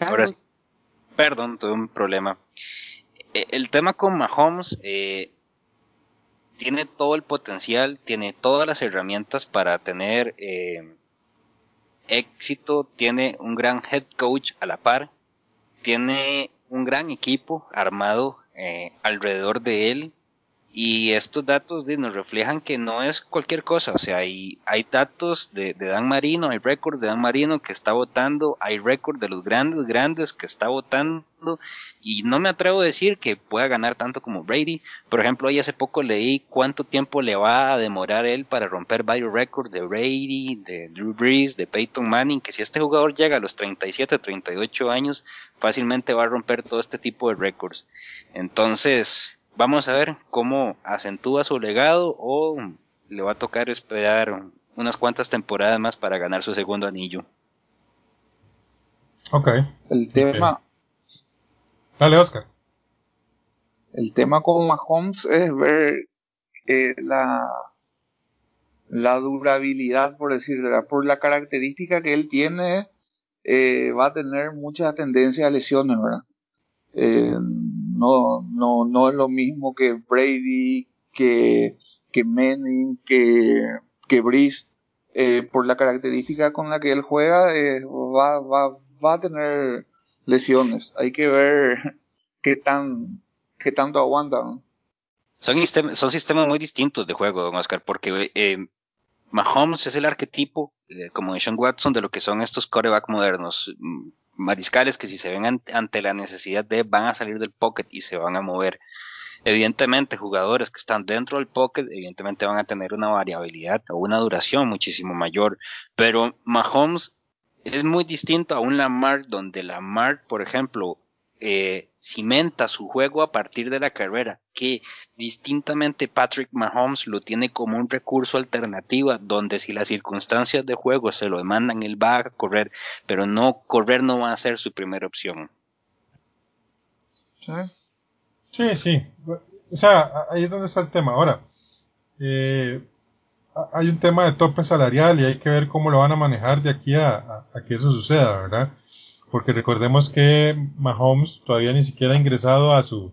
Ahora, perdón, tuve un problema. El tema con Mahomes eh, tiene todo el potencial, tiene todas las herramientas para tener eh, éxito, tiene un gran head coach a la par, tiene un gran equipo armado eh, alrededor de él Y estos datos nos reflejan que no es cualquier cosa, o sea, hay, hay datos de, Dan Marino, hay récord de Dan Marino que está votando, hay récord de los grandes, grandes que está votando, y no me atrevo a decir que pueda ganar tanto como Brady. Por ejemplo, hoy hace poco leí cuánto tiempo le va a demorar él para romper varios récords de Brady, de Drew Brees, de Peyton Manning, que si este jugador llega a los 37, 38 años, fácilmente va a romper todo este tipo de récords. Entonces, vamos a ver cómo acentúa su legado o le va a tocar esperar unas cuantas temporadas más para ganar su segundo anillo. Ok. El tema. Dale, Oscar. El tema con Mahomes es ver eh, la, la durabilidad, por decirlo, por la característica que él tiene, eh, va a tener mucha tendencia a lesiones, ¿verdad? Eh, no, no, no es lo mismo que Brady, que, que Manning, que, que Breeze. Eh, por la característica con la que él juega, eh, va, va, va a tener lesiones. Hay que ver qué tan qué tanto aguantan. Son, son sistemas muy distintos de juego, don Oscar, porque eh, Mahomes es el arquetipo, como de Sean Watson, de lo que son estos coreback modernos mariscales que si se ven ante la necesidad de van a salir del pocket y se van a mover. Evidentemente, jugadores que están dentro del pocket, evidentemente van a tener una variabilidad o una duración muchísimo mayor. Pero Mahomes es muy distinto a un Lamar, donde Lamar, por ejemplo, eh, cimenta su juego a partir de la carrera, que distintamente Patrick Mahomes lo tiene como un recurso alternativo, donde si las circunstancias de juego se lo demandan, él va a correr, pero no correr no va a ser su primera opción. Sí, sí. O sea, ahí es donde está el tema. Ahora, eh, hay un tema de tope salarial y hay que ver cómo lo van a manejar de aquí a que eso suceda, ¿verdad? Porque recordemos que Mahomes todavía ni siquiera ha ingresado a su,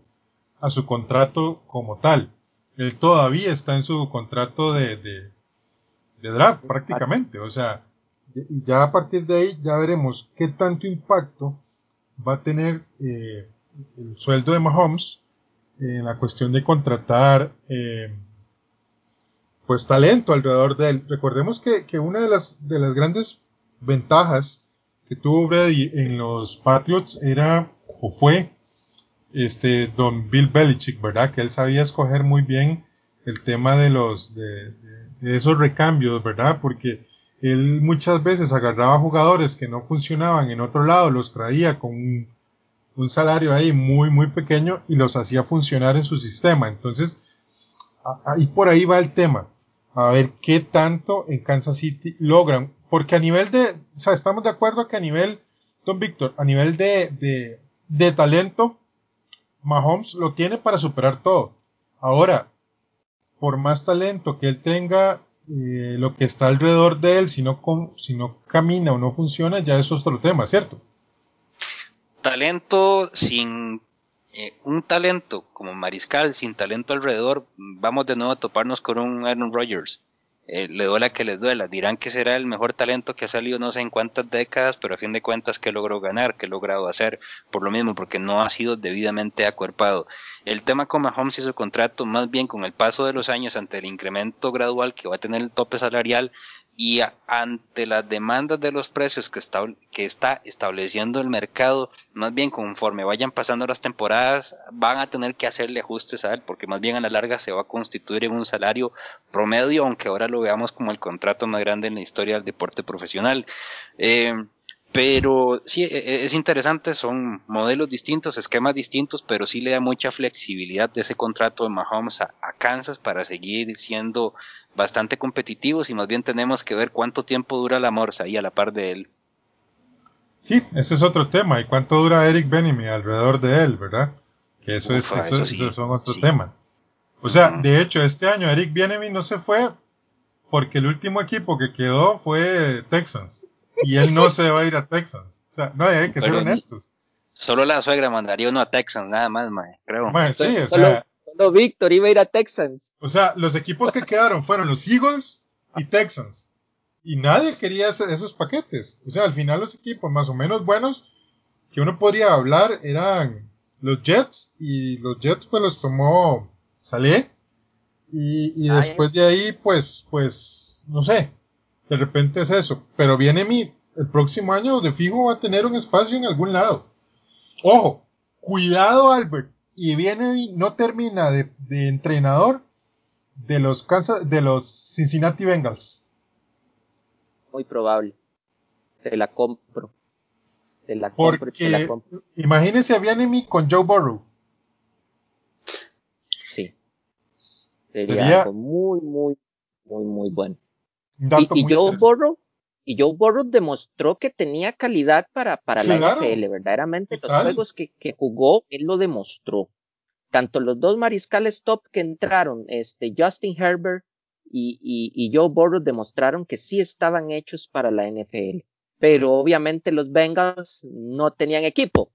a su contrato como tal. Él todavía está en su contrato de, de, draft prácticamente. O sea, ya a partir de ahí ya veremos qué tanto impacto va a tener eh, el sueldo de Mahomes en la cuestión de contratar eh, pues talento alrededor de él. Recordemos que, que una de las, de las grandes ventajas que tuvo Brady en los Patriots era o fue este don Bill Belichick, ¿verdad? Que él sabía escoger muy bien el tema de los de, esos recambios, ¿verdad? Porque él muchas veces agarraba jugadores que no funcionaban en otro lado, los traía con un, un salario ahí muy muy pequeño y los hacía funcionar en su sistema. Entonces, ahí por ahí va el tema. A ver qué tanto en Kansas City logran porque a nivel de, o sea, estamos de acuerdo que a nivel, don Víctor, a nivel de, de, de talento, Mahomes lo tiene para superar todo. Ahora, por más talento que él tenga, eh, lo que está alrededor de él, si no, si no camina o no funciona, ya es otro tema, ¿cierto? Talento sin eh, un talento como mariscal, sin talento alrededor, vamos de nuevo a toparnos con un Aaron Rodgers. Eh, le duela que les duela. Dirán que será el mejor talento que ha salido no sé en cuántas décadas, pero a fin de cuentas, que logró ganar? que logrado hacer? Por lo mismo, porque no ha sido debidamente acuerpado. El tema con Mahomes y su contrato, más bien con el paso de los años ante el incremento gradual que va a tener el tope salarial, y ante las demandas de los precios que está, que está estableciendo el mercado, más bien conforme vayan pasando las temporadas, van a tener que hacerle ajustes a él, porque más bien a la larga se va a constituir en un salario promedio, aunque ahora lo veamos como el contrato más grande en la historia del deporte profesional. Eh, pero sí, e, e, es interesante, son modelos distintos, esquemas distintos, pero sí le da mucha flexibilidad de ese contrato de Mahomes a, Kansas para seguir siendo bastante competitivos y más bien tenemos que ver cuánto tiempo dura la morsa ahí a la par de él. Sí, ese es otro tema. ¿Y cuánto dura Eric Benemy alrededor de él, verdad? Que eso, es, eso, son otro tema. O sea, de hecho, este año Eric Benemy no se fue porque el último equipo que quedó fue Texans y él no se va a ir a Texans. O sea, no, hay que ser honestos. Solo la suegra mandaría uno a Texans, nada más, mae, creo. sí, o sea, solo, Víctor iba a ir a Texans. O sea, los equipos que quedaron fueron los Eagles y Texans. Y nadie quería esos paquetes. O sea, al final los equipos más o menos buenos que uno podría hablar eran los Jets y los Jets pues los tomó Saleh Y, después de ahí, pues, pues, no sé, de repente es eso. Pero viene mi, el próximo año de fijo va a tener un espacio en algún lado. Ojo, cuidado Albert. Y viene, no termina de, entrenador de los de los Cincinnati Bengals. Muy probable. Te la compro. Te la compro. La compro. imagínese a Bienemi con Joe Burrow. Sería, muy, muy, muy, muy bueno. Y, Joe Burrow, y Joe Burrow demostró que tenía calidad para, para la NFL, verdaderamente los juegos que, que, jugó, él lo demostró. Tanto los dos mariscales top que entraron, este Justin Herbert y, y, y Joe Burrow demostraron que sí estaban hechos para la NFL. Pero obviamente los Bengals no tenían equipo.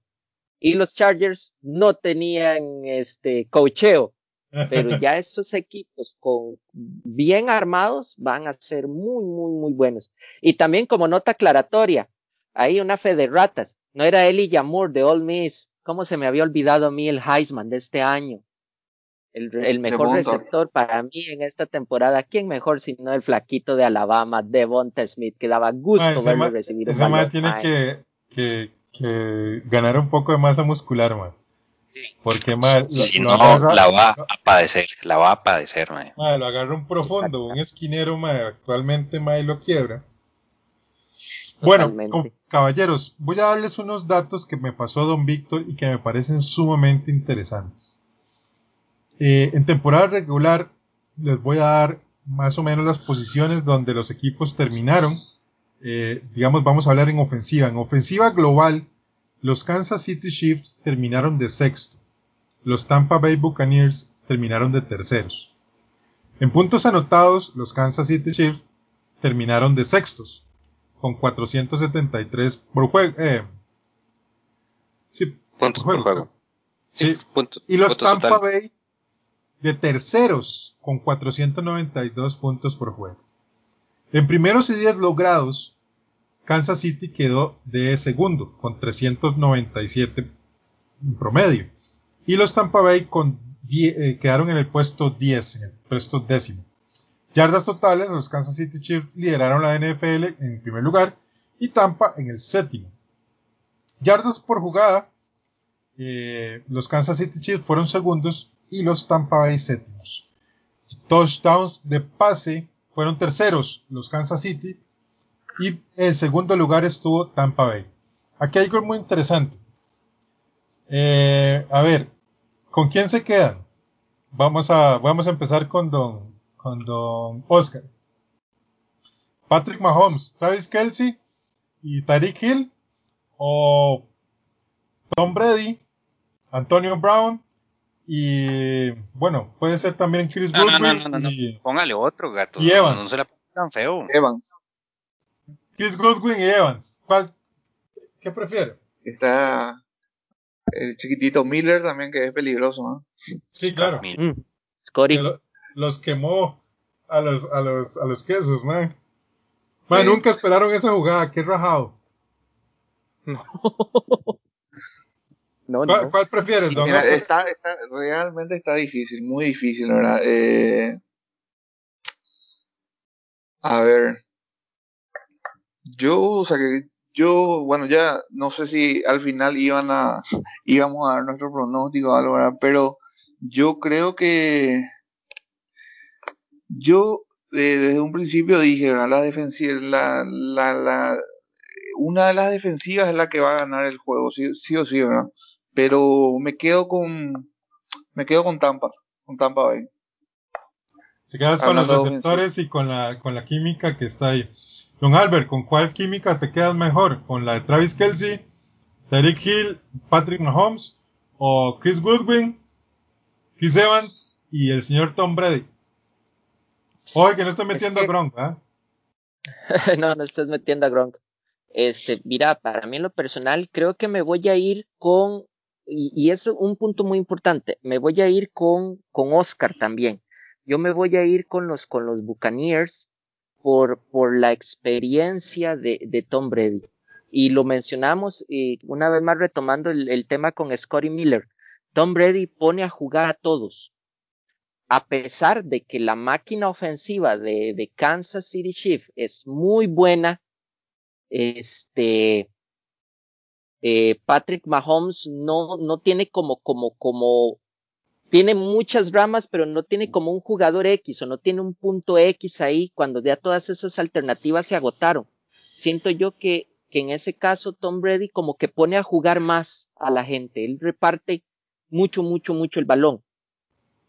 Y los Chargers no tenían este cocheo pero ya estos equipos con bien armados van a ser muy, muy, muy buenos. Y también como nota aclaratoria, hay una fe de ratas. No era Eli Yamur de All Miss. ¿Cómo se me había olvidado a mí el Heisman de este año? El, mejor receptor para mí en esta temporada. ¿Quién mejor sino el flaquito de Alabama, Devonta Smith, que daba gusto verlo recibir un Ese tiene que, que, que ganar un poco de masa muscular, man. Porque mal, si no, la va a padecer, la va a padecer, lo agarra un profundo, un esquinero, actualmente mae, lo quiebra. Bueno, caballeros, voy a darles unos datos que me pasó Don Víctor y que me parecen sumamente interesantes. Eh, en temporada regular les voy a dar más o menos las posiciones donde los equipos terminaron. Eh, digamos, vamos a hablar en ofensiva. En ofensiva global, los Kansas City Chiefs terminaron de sexto. Los Tampa Bay Buccaneers terminaron de terceros. En puntos anotados, los Kansas City Chiefs terminaron de sextos, con 473 por juego. Eh, sí, puntos por juego. Sí, y los Tampa Bay de terceros, con 492 puntos por juego. En primeros y diez logrados, Kansas City quedó de segundo con 397 en promedio. Y los Tampa Bay eh, quedaron en el puesto 10, en el puesto décimo. Yardas totales, los Kansas City Chiefs lideraron la NFL en primer lugar y Tampa en el séptimo. Yardas por jugada, eh, los Kansas City Chiefs fueron segundos y los Tampa Bay séptimos. Touchdowns de pase fueron terceros los Kansas City y en segundo lugar estuvo Tampa Bay. Aquí hay algo muy interesante. Eh, a ver, ¿con quién se quedan? Vamos a, vamos a empezar con don, con don Oscar. Patrick Mahomes, Travis Kelsey y Tariq Hill o Tom Brady, Antonio Brown y bueno, puede ser también Chris Goodwin. Póngale otro gato. Y Evans. No se la tan feo. Evans. Chris Goodwin y Evans. ¿Cuál? ¿Qué prefiere? Está el chiquitito Miller también, que es peligroso, ¿no? Sí, claro. Mm. Scotty. los quemó a los, a los, a los quesos, man. Man, nunca esperaron esa jugada, qué rajado. No. ¿Cuál, prefieres, don está, está, realmente está difícil, muy difícil, ¿verdad? Eh, a ver, yo, o sea que yo, bueno, ya no sé si al final iban a, íbamos a dar nuestro pronóstico o algo, ¿verdad? Pero yo creo que yo desde un principio dije, ¿verdad? La defensiva, la, la, la, una de las defensivas es la que va a ganar el juego, sí, sí o sí, ¿verdad? Pero me quedo con, me quedo con Tampa, con Tampa Bay. Se quedas con los receptores y con la, con la química que está ahí. Don Albert, ¿con cuál química te quedas mejor? ¿Con la de Travis Kelsey, Derek Hill, Patrick Mahomes o Chris Goodwin, Chris Evans y el señor Tom Brady? Oye, que no estoy metiendo a Gronk, ¿ah? no, no estás metiendo a Gronk. Este, mira, para mí en lo personal creo que me voy a ir con, y, y, es un punto muy importante, me voy a ir con, con Oscar también. Yo me voy a ir con los, con los Buccaneers por, por la experiencia de, de Tom Brady. Y lo mencionamos, y una vez más retomando el, el tema con Scotty Miller. Tom Brady pone a jugar a todos. a pesar de que la máquina ofensiva de, de Kansas City Chiefs es muy buena, este, eh, Patrick Mahomes no, no tiene como, como, como, tiene muchas ramas, pero no tiene como un jugador X o no tiene un punto X ahí cuando ya todas esas alternativas se agotaron. Siento yo que, que en ese caso Tom Brady como que pone a jugar más a la gente. Él reparte mucho, mucho, mucho el balón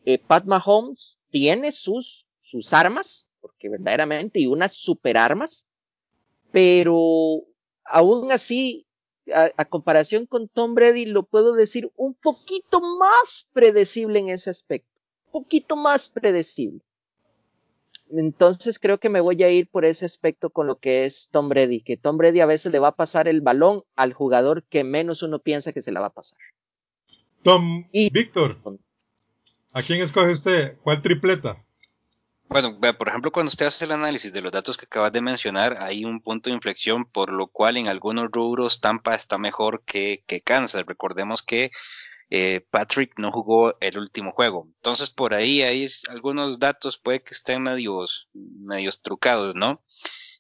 eh, Pat Mahomes tiene sus, sus armas, porque verdaderamente, y unas super armas, pero aún así, a, a, comparación con Tom Brady, lo puedo decir un poquito más predecible en ese aspecto, un poquito más predecible. Entonces creo que me voy a ir por ese aspecto con lo que es Tom Brady, que Tom Brady a veces le va a pasar el balón al jugador que menos uno piensa que se la va a pasar. Tom, y, Víctor, ¿A quién escoge usted? ¿Cuál tripleta? Bueno, por ejemplo, cuando usted hace el análisis de los datos que acabas de mencionar, hay un punto de inflexión por lo cual en algunos rubros Tampa está mejor que, Kansas. Recordemos que eh, Patrick no jugó el último juego. Entonces, por ahí hay algunos datos puede que estén medios, medios trucados, ¿no?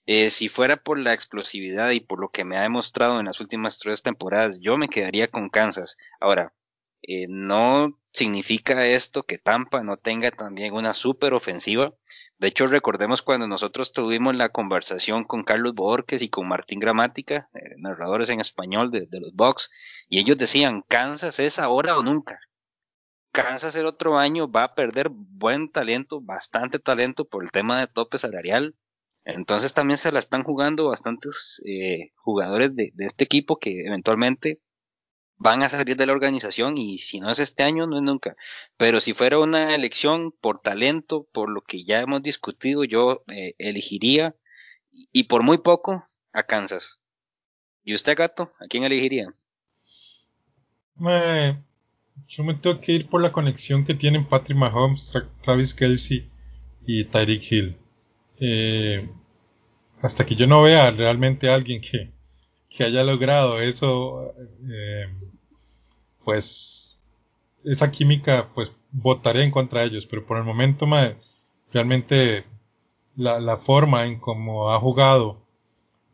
Eh, si fuera por la explosividad y por lo que me ha demostrado en las últimas tres temporadas, yo me quedaría con Kansas. Ahora, eh, no significa esto que Tampa no tenga también una super ofensiva. De hecho, recordemos cuando nosotros tuvimos la conversación con Carlos Borges y con Martín Gramática, eh, narradores en español de, los Bucks, y ellos decían, Kansas es ahora o nunca. Kansas el otro año va a perder buen talento, bastante talento por el tema de tope salarial. Entonces también se la están jugando bastantes eh, jugadores de, este equipo que eventualmente van a salir de la organización y si no es este año, no es nunca. Pero si fuera una elección por talento, por lo que ya hemos discutido, yo eh, elegiría y por muy poco a Kansas. ¿Y usted, gato? ¿A quién elegiría? Me, yo me tengo que ir por la conexión que tienen Patrick Mahomes, Travis Kelsey y Tyreek Hill. Eh, hasta que yo no vea realmente a alguien que, que haya logrado eso, eh, pues esa química, pues votaré en contra de ellos, pero por el momento realmente la, la, forma en cómo ha jugado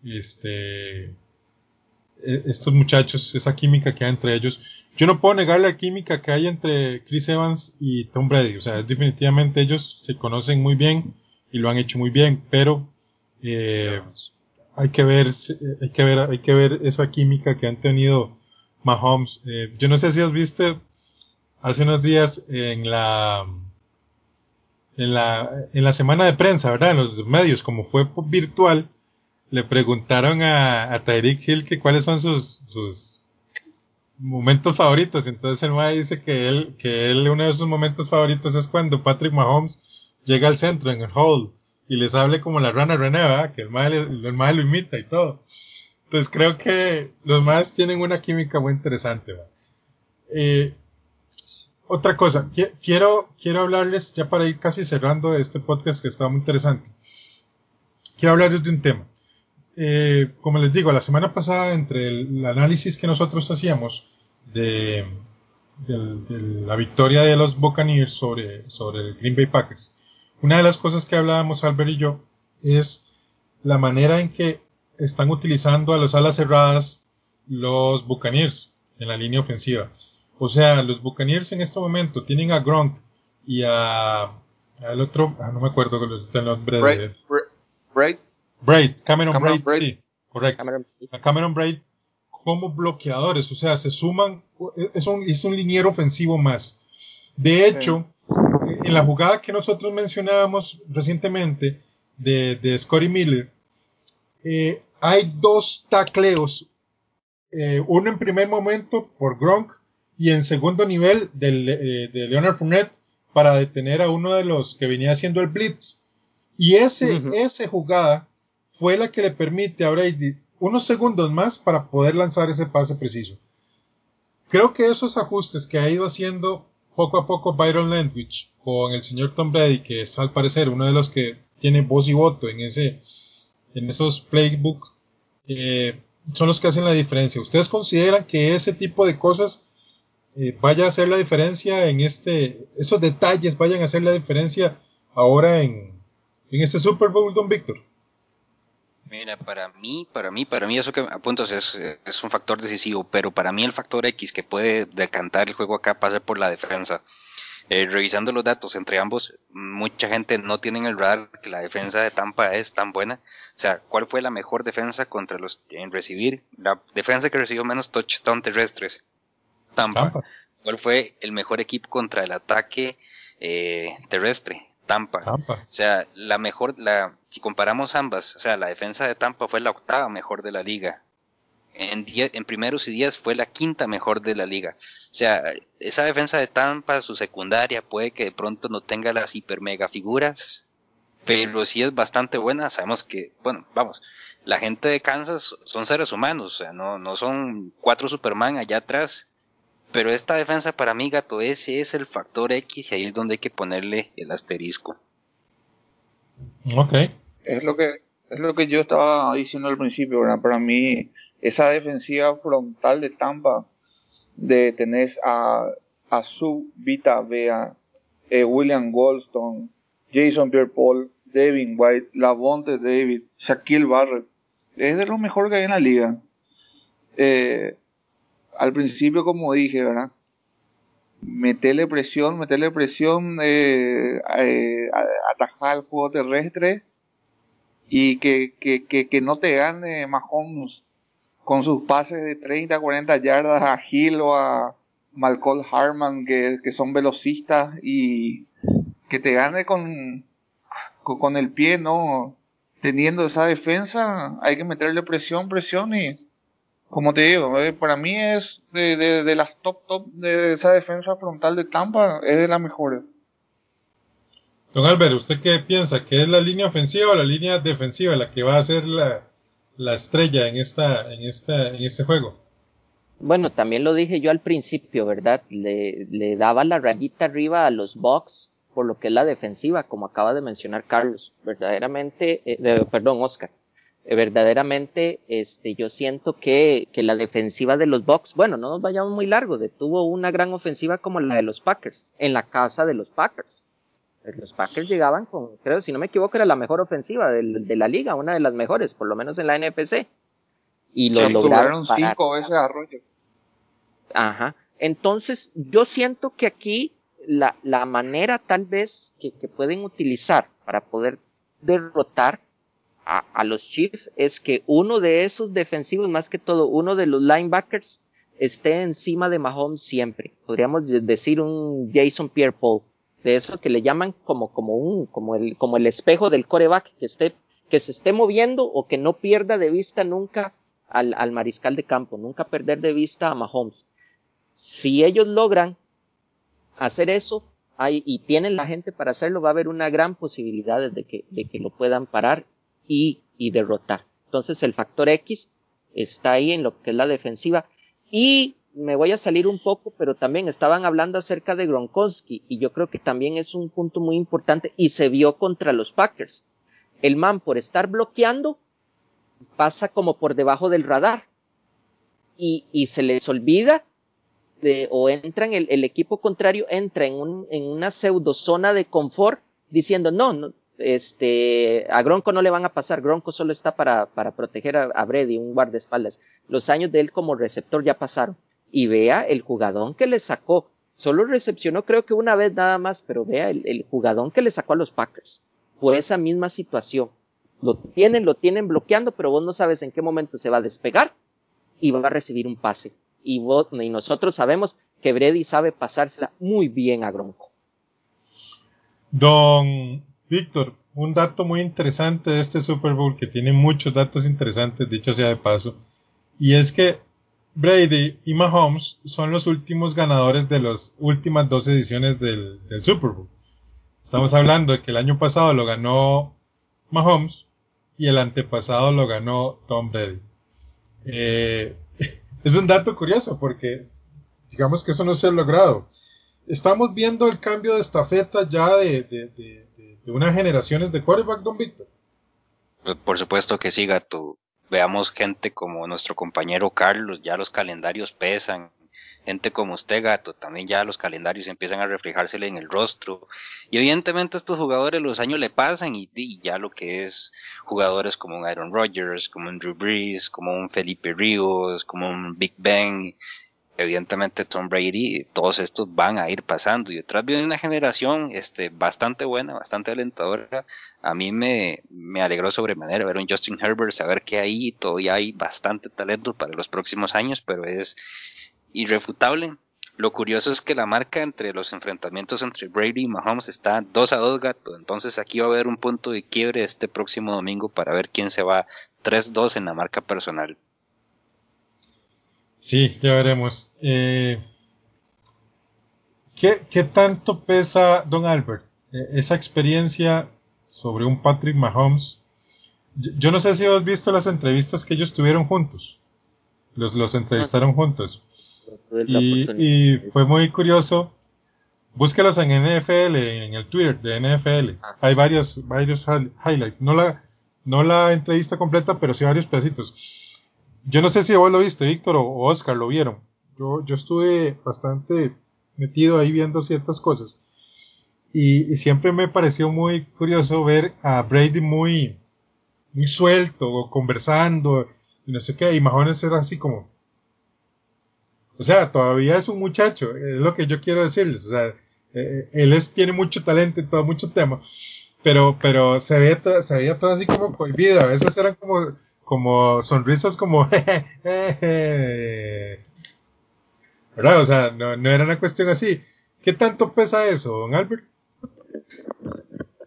este e, estos muchachos, esa química que hay entre ellos, yo no puedo negar la química que hay entre Chris Evans y Tom Brady, o sea, definitivamente ellos se conocen muy bien y lo han hecho muy bien, pero eh, hay que ver, hay que ver, hay que ver esa química que han tenido Mahomes. Eh, yo no sé si has visto hace unos días en la en la en la semana de prensa, ¿verdad? En los medios, como fue virtual, le preguntaron a, a Tyreek Hill que cuáles son sus, sus momentos favoritos. Entonces el mae dice que él, que él uno de sus momentos favoritos es cuando Patrick Mahomes llega al centro en el hall y les hable como la rana René. Que el mae, el mae lo imita y todo. Entonces creo que los más tienen una química muy interesante. Eh, otra cosa, quiero, quiero hablarles, ya para ir casi cerrando este podcast que está muy interesante, quiero hablarles de un tema. Eh, como les digo, la semana pasada, entre el, análisis que nosotros hacíamos de, de, de, la victoria de los Buccaneers sobre, sobre el Green Bay Packers, una de las cosas que hablábamos Albert y yo es la manera en que están utilizando a los alas cerradas los Buccaneers en la línea ofensiva. O sea, los Buccaneers en este momento tienen a Gronk y a al otro, ah, no me acuerdo el nombre Braid, de Braid, Braid, Cameron, Cameron Braid, sí, correcto. Cameron. A Cameron Braid como bloqueadores, o sea, se suman, es un, es un liniero ofensivo más. De hecho, sí. En la jugada que nosotros mencionábamos recientemente de, de Scotty Miller, eh, hay dos tacleos, eh, uno en primer momento por Gronk y en segundo nivel del, eh, de Leonard Fournette para detener a uno de los que venía haciendo el blitz. Y ese, uh -huh. esa jugada fue la que le permite a Brady unos segundos más para poder lanzar ese pase preciso. Creo que esos ajustes que ha ido haciendo poco a poco Byron Landwich con el señor Tom Brady, que es al parecer uno de los que tiene voz y voto en ese, en esos playbook, eh, son los que hacen la diferencia. ¿Ustedes consideran que ese tipo de cosas eh, vaya a hacer la diferencia en este, esos detalles vayan a hacer la diferencia ahora en, en este Super Bowl, don Víctor? Mira, para mí, para mí, para mí eso que apuntas es, es un factor decisivo, pero para mí el factor X que puede decantar el juego acá pasa por la defensa. Eh, revisando los datos entre ambos, mucha gente no tiene en el radar que la defensa de Tampa es tan buena. O sea, ¿cuál fue la mejor defensa contra los en recibir? La defensa que recibió menos touchdown terrestres. Tampa. ¿Cuál fue el mejor equipo contra el ataque eh, terrestre? Tampa. Tampa. O sea, la mejor, la, si comparamos ambas, o sea, la defensa de Tampa fue la octava mejor de la liga en, en primeros y días fue la quinta mejor de la liga. O sea, esa defensa de Tampa, su secundaria, puede que de pronto no tenga las hiper mega figuras, pero sí es bastante buena. Sabemos que, bueno, vamos, la gente de Kansas son seres humanos, o sea, no, no son cuatro Superman allá atrás. Pero esta defensa para mí, gato, ese es el factor X y ahí es donde hay que ponerle el asterisco. Ok. Es lo que, es lo que yo estaba diciendo al principio, ¿verdad? Para mí, esa defensiva frontal de Tampa, de tener a, a Su Vita Bea, eh, William Goldstone, Jason Pierre-Paul, Devin White, Lavonte David, Shaquille Barrett, es de lo mejor que hay en la liga. Eh, al principio, como dije, ¿verdad? Meterle presión, meterle presión, eh, eh atajar el juego terrestre y que, que, que, que no te gane Mahomes con sus pases de 30, 40 yardas a Hill o a Malcolm Harman, que, son velocistas y que te gane con, con, el pie, ¿no? Teniendo esa defensa, hay que meterle presión, presión y, como te digo, eh, para mí es de, de, las top, top de esa defensa frontal de Tampa, es de las mejores. Don Albert, ¿usted qué piensa? ¿Que es la línea ofensiva o la línea defensiva la que va a ser la, la estrella en, esta, en, esta, en este juego. Bueno, también lo dije yo al principio, ¿verdad? Le, le daba la rayita arriba a los Bucks por lo que es la defensiva, como acaba de mencionar Carlos. Verdaderamente, eh, perdón, Oscar. Eh, verdaderamente, este, yo siento que, que la defensiva de los Bucks, bueno, no nos vayamos muy largo, detuvo una gran ofensiva como la de los Packers, en la casa de los Packers. Los Packers llegaban con, creo, si no me equivoco, era la mejor ofensiva de, la liga, una de las mejores, por lo menos en la NFC. Y lo lograron cinco veces arroyo. Ajá. Entonces, yo siento que aquí la, la manera tal vez que, que, pueden utilizar para poder derrotar a, los Chiefs es que uno de esos defensivos, más que todo, uno de los linebackers, esté encima de Mahomes siempre. Podríamos decir un Jason Pierre Paul de eso que le llaman como, como un, como el, como el espejo del coreback, que esté, que se esté moviendo o que no pierda de vista nunca al, al mariscal de campo, nunca perder de vista a Mahomes. Si ellos logran hacer eso, hay, y tienen la gente para hacerlo, va a haber una gran posibilidad de que, de que lo puedan parar y, y derrotar. Entonces el factor X está ahí en lo que es la defensiva y me voy a salir un poco, pero también estaban hablando acerca de Gronkowski y yo creo que también es un punto muy importante y se vio contra los Packers. El man por estar bloqueando pasa como por debajo del radar y, y se les olvida de, o entran el, el, equipo contrario entra en, un, en una pseudo zona de confort diciendo no, no este, a Gronco no le van a pasar, Gronco solo está para, para proteger a, a Brady, un guardaespaldas. Los años de él como receptor ya pasaron y vea el jugadón que le sacó. Solo recepcionó creo que una vez nada más, pero vea el, el jugadón que le sacó a los Packers. Fue esa misma situación. Lo tienen, lo tienen bloqueando, pero vos no sabes en qué momento se va a despegar y va a recibir un pase. Y, vos, y nosotros sabemos que Brady sabe pasársela muy bien a Gronco. Don Víctor, un dato muy interesante de este Super Bowl que tiene muchos datos interesantes, dicho sea de paso, y es que Brady y Mahomes son los últimos ganadores de las últimas dos ediciones del, Super Bowl. Estamos hablando de que el año pasado lo ganó Mahomes y el antepasado lo ganó Tom Brady. Eh, es un dato curioso porque digamos que eso no se ha logrado. Estamos viendo el cambio de estafeta ya de, de, de, de unas generaciones de quarterback, Don Víctor. Por supuesto que sí, Gato veamos gente como nuestro compañero Carlos, ya los calendarios pesan. gente como usted, gato, también ya los calendarios empiezan a reflejársele en el rostro. Y evidentemente estos jugadores los años le pasan y, ya lo que es jugadores como un Aaron Rodgers, como un Drew Brees, como un Felipe Ríos, como un Big Ben, evidentemente Tom Brady, todos estos van a ir pasando. Y detrás viene una generación este, bastante buena, bastante alentadora. A mí me, me alegró sobremanera ver un Justin Herbert, saber que ahí todavía hay bastante talento para los próximos años, pero es irrefutable. Lo curioso es que la marca entre los enfrentamientos entre Brady y Mahomes está 2 a 2 gato. Entonces aquí va a haber un punto de quiebre este próximo domingo para ver quién se va 3-2 en la marca personal. Sí, ya veremos. Eh, ¿qué, ¿qué, tanto pesa Don Albert eh, esa experiencia sobre un Patrick Mahomes? Yo, yo, no sé si has visto las entrevistas que ellos tuvieron juntos. Los, los entrevistaron juntos. Y, fue muy curioso. Búsquelos en NFL, en el Twitter de NFL. Ah. Hay varios, varios highlights. No la, no la entrevista completa, pero sí varios pedacitos. Yo no sé si vos lo viste, Víctor o Oscar, lo vieron. Yo, yo estuve bastante metido ahí viendo ciertas cosas. Y, siempre me pareció muy curioso ver a Brady muy, muy suelto, conversando, y no sé qué, y Mahomes era así como, o sea, todavía es un muchacho, es lo que yo quiero decirles. O sea, eh, él es, tiene mucho talento y todo, mucho tema. Pero, pero se veía, se veía todo así como cohibido. A veces eran como, como sonrisas como, ¿verdad? O sea, no, no era una cuestión así. ¿Qué tanto pesa eso, don Albert?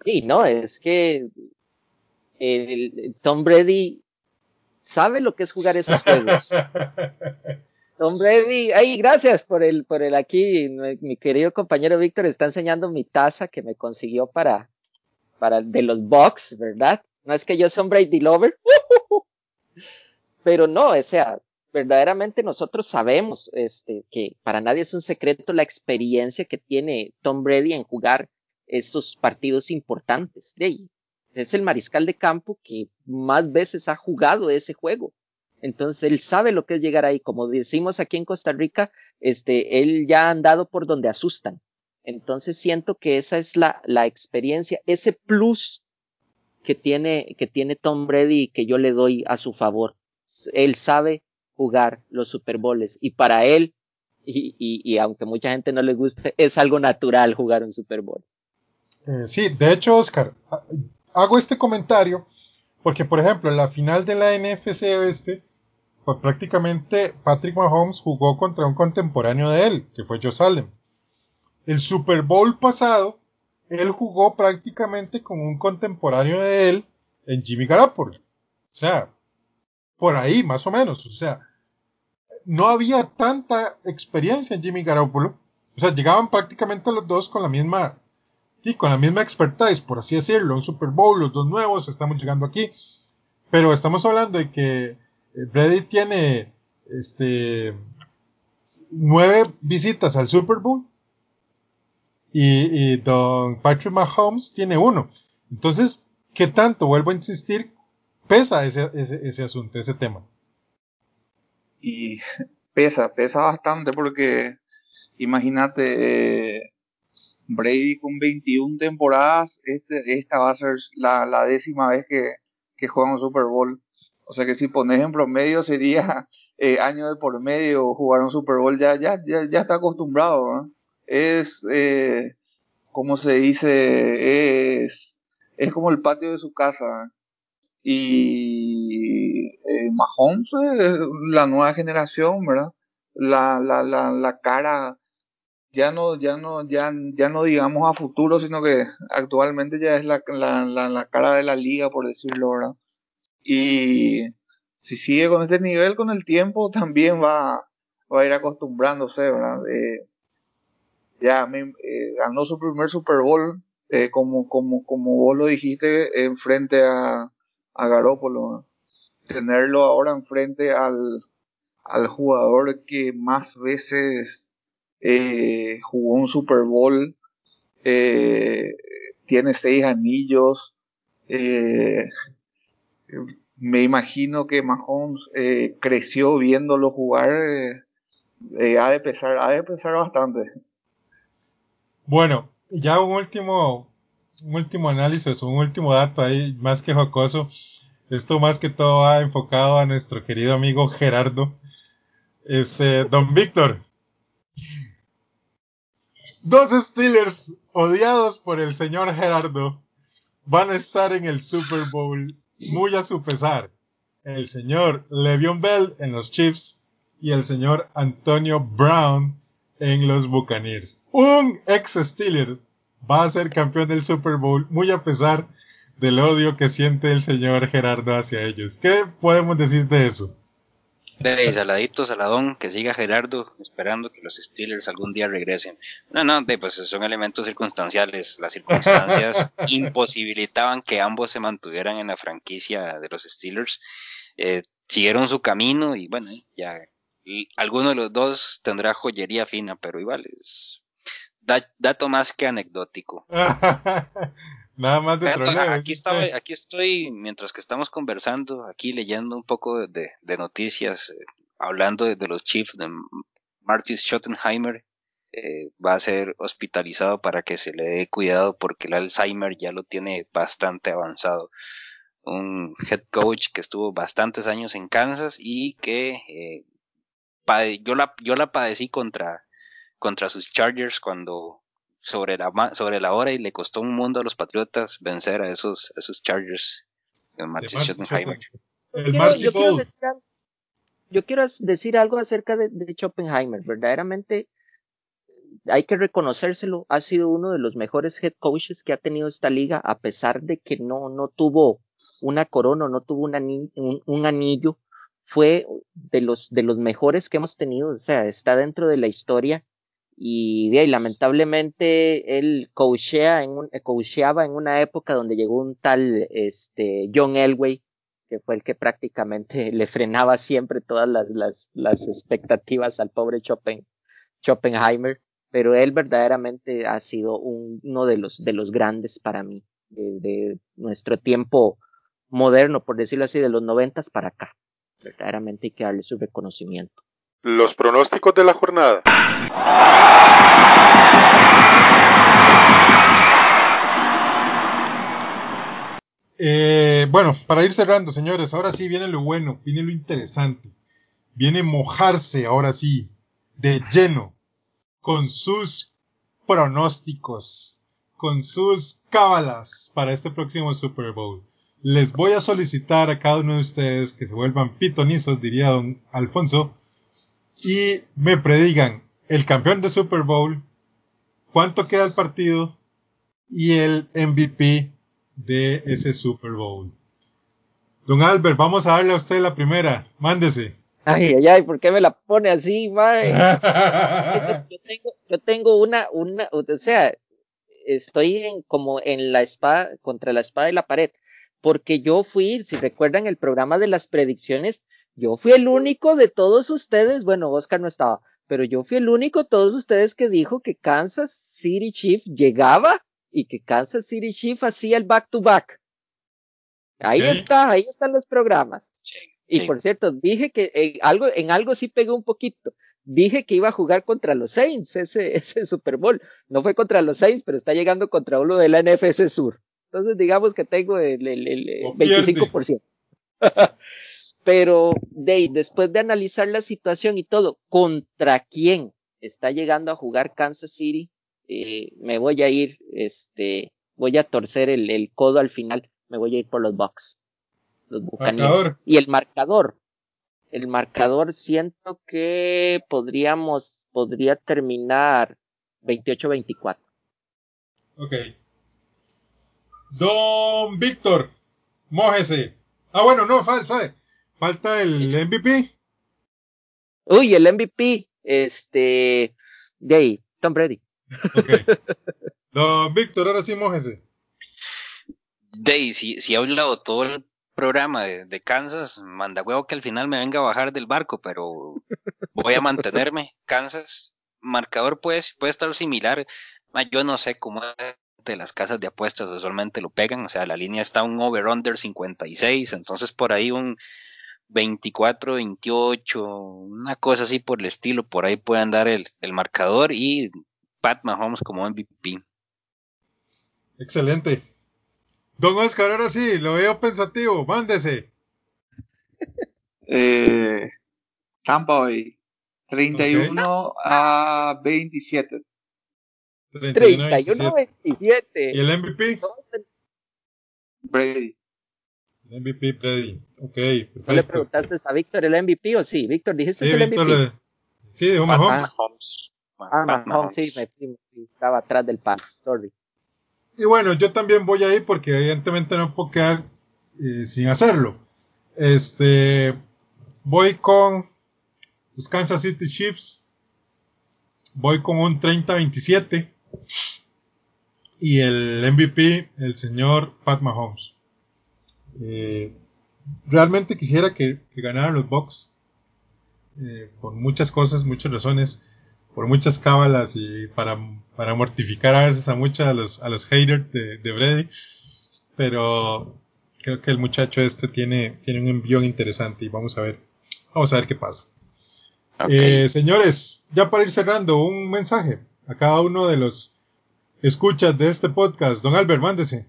Sí, no, es que el, Tom Brady sabe lo que es jugar esos juegos. Tom Brady, ay, gracias por el, por el aquí, mi, querido compañero Víctor está enseñando mi taza que me consiguió para, para de los box, ¿verdad? No es que yo sea un Brady lover, pero no, o sea, verdaderamente nosotros sabemos este, que para nadie es un secreto la experiencia que tiene Tom Brady en jugar esos partidos importantes. De es el mariscal de campo que más veces ha jugado ese juego. Entonces él sabe lo que es llegar ahí. Como decimos aquí en Costa Rica, este, él ya ha andado por donde asustan. Entonces siento que esa es la experiencia, ese plus que tiene, que tiene Tom Brady y que yo le doy a su favor. Él sabe jugar los Super Bowls y para él, y, y, aunque mucha gente no le guste, es algo natural jugar un Super Bowl. Eh, sí, de hecho, Oscar, hago este comentario porque, por ejemplo, en la final de la NFC Oeste, pues prácticamente Patrick Mahomes jugó contra un contemporáneo de él, que fue Joe Salem. El Super Bowl pasado, él jugó prácticamente con un contemporáneo de él en Jimmy Garoppolo. O sea, por ahí más o menos. O sea, no había tanta experiencia en Jimmy Garoppolo. O sea, llegaban prácticamente los dos con la misma, sí, con la misma expertise, por así decirlo. Un Super Bowl, los dos nuevos, estamos llegando aquí. Pero estamos hablando de que eh, Brady tiene este nueve visitas al Super Bowl y, Don Patrick Mahomes tiene uno. Entonces, ¿qué tanto, vuelvo a insistir, pesa ese, ese, asunto, ese tema? Y pesa, pesa bastante porque imagínate, eh, Brady con 21 temporadas, este, esta va a ser la, décima vez que, juega un Super Bowl. O sea que si pones en promedio sería eh, año de por medio jugar un Super Bowl, ya, ya, ya, ya está acostumbrado. Es, eh, como se dice, es, es como el patio de su casa. Y eh, Mahomes, la nueva generación, ¿verdad? La, la, la, la cara ya no, ya no, ya, ya no digamos a futuro, sino que actualmente ya es la, la, la, la cara de la liga, por decirlo, ¿verdad? Y si sigue con este nivel con el tiempo, también va, va a ir acostumbrándose, ¿verdad? Eh, ya eh, ganó su primer Super Bowl, eh, como, como, como vos lo dijiste, enfrente a, a Garópolo. Tenerlo ahora enfrente al, al jugador que más veces jugó un Super Bowl, tiene seis anillos, me imagino que Mahomes eh, creció viéndolo jugar, eh, eh, ha de pesar, ha de pesar bastante. Bueno, ya un último, un último análisis, un último dato ahí, más que jocoso. Esto más que todo va enfocado a nuestro querido amigo Gerardo. Este, don Víctor. Dos Steelers odiados por el señor Gerardo van a estar en el Super Bowl muy a su pesar. El señor Le'Veon Bell en los Chiefs y el señor Antonio Brown en los Buccaneers. Un ex Steeler va a ser campeón del Super Bowl muy a pesar del odio que siente el señor Gerardo hacia ellos. ¿Qué podemos decir de eso? De saladito, saladón, que siga Gerardo esperando que los Steelers algún día regresen. No, no, de, pues son elementos circunstanciales. Las circunstancias imposibilitaban que ambos se mantuvieran en la franquicia de los Steelers. Eh, siguieron su camino y bueno, ya alguno de los dos tendrá joyería fina, pero igual es dato más que anecdótico. Nada más de aquí, aquí estoy, mientras que estamos conversando, aquí leyendo un poco de, noticias, eh, hablando de, los Chiefs, de Marty Schottenheimer, eh, va a ser hospitalizado para que se le dé cuidado porque el Alzheimer ya lo tiene bastante avanzado. Un head coach que estuvo bastantes años en Kansas y que eh, yo, la, yo la padecí contra, contra sus Chargers cuando sobre la, sobre la hora y le costó un mundo a los Patriotas vencer a esos, esos Chargers. yo, quiero, decir algo, acerca de, de Schopenheimer. Verdaderamente hay que reconocérselo. Ha sido uno de los mejores head coaches que ha tenido esta liga, a pesar de que no, no tuvo una corona, no tuvo un, un anillo. Fue de los, de los mejores que hemos tenido. O sea, está dentro de la historia y lamentablemente él coachea en un, coacheaba en una época donde llegó un tal este, John Elway, que fue el que prácticamente le frenaba siempre todas las, las, las expectativas al pobre Schopen, Schopenheimer, pero él verdaderamente ha sido uno de los, de los grandes para mí, de, de nuestro tiempo moderno, por decirlo así, de los noventas para acá. Verdaderamente hay que darle su reconocimiento. Los pronósticos de la jornada. Eh, bueno, para ir cerrando, señores, ahora sí viene lo bueno, viene lo interesante. Viene mojarse, ahora sí, de lleno, con sus pronósticos, con sus cábalas para este próximo Super Bowl. Les voy a solicitar a cada uno de ustedes que se vuelvan pitonizos, diría don Alfonso, y me predigan el campeón de Super Bowl, cuánto queda el partido y el MVP de ese Super Bowl. Don Albert, vamos a darle a usted la primera. Mándese. Ay, ay, ay, ¿por qué me la pone así, mae? yo, tengo, yo tengo una, una, o sea, estoy en, como en la espada, contra la espada y la pared, porque yo fui, si recuerdan el programa de las predicciones, yo fui el único de todos ustedes, bueno, Oscar no estaba, pero yo fui el único de todos ustedes que dijo que Kansas City Chief llegaba y que Kansas City Chief hacía el back to back. Ahí está, ahí están los programas. y por cierto, dije que en algo, en algo sí pegué un poquito. Dije que iba a jugar contra los Saints ese, ese Super Bowl. No fue contra los Saints, pero está llegando contra uno de la NFC Sur. Entonces digamos que tengo el, el, el 25%. Pero de, después de analizar la situación y todo, ¿contra quién está llegando a jugar Kansas City? Eh, me voy a ir, este, voy a torcer el, el, codo al final, me voy a ir por los Bucks, los Buccaneers. Y el marcador, el marcador siento que podríamos, podría terminar 28-24. Ok. Don Víctor, mójese. Ah, bueno, no, eh. Falta el MVP. Uy, el MVP, este, de ahí, Tom Brady. Ok. Víctor, ahora sí mójese. De si, si ha hablado todo el programa de, Kansas, manda huevo que al final me venga a bajar del barco, pero voy a mantenerme. Kansas, marcador puede, puede estar similar. Yo no sé cómo de las casas de apuestas usualmente lo pegan, o sea, la línea está un over-under 56, entonces por ahí un 24, 28, una cosa así por el estilo, por ahí pueden dar el, el marcador y Pat Mahomes como MVP. Excelente. Don Oscar, ahora sí, lo veo pensativo, mándese. Eh, Tampa Bay, 31 a 27. 31 a 27. ¿Y el MVP? Brady. El MVP Brady. Ok, perfecto. ¿No le preguntaste a Víctor el MVP o sí? Víctor, dijiste sí, el Víctor MVP. le- Sí, dijo Mahomes. Ah, Mahomes, sí, me, sí, sí, estaba atrás del pan, sorry. Y bueno, yo también voy ahí porque evidentemente no puedo quedar eh, sin hacerlo. Este, voy con los Kansas City Chiefs. Voy con un 30-27. Y el MVP, el señor Pat Mahomes. Eh, realmente quisiera que, que ganaran los Bucks. eh, por muchas cosas, muchas razones por muchas cábalas y para, para mortificar a veces a muchos a los, a los haters de, de Brady. Pero creo que el muchacho este tiene, tiene un envión interesante y vamos a ver, vamos a ver qué pasa. Eh, señores, ya para ir cerrando, un mensaje a cada uno de los escuchas de este podcast. Don Albert, mándese.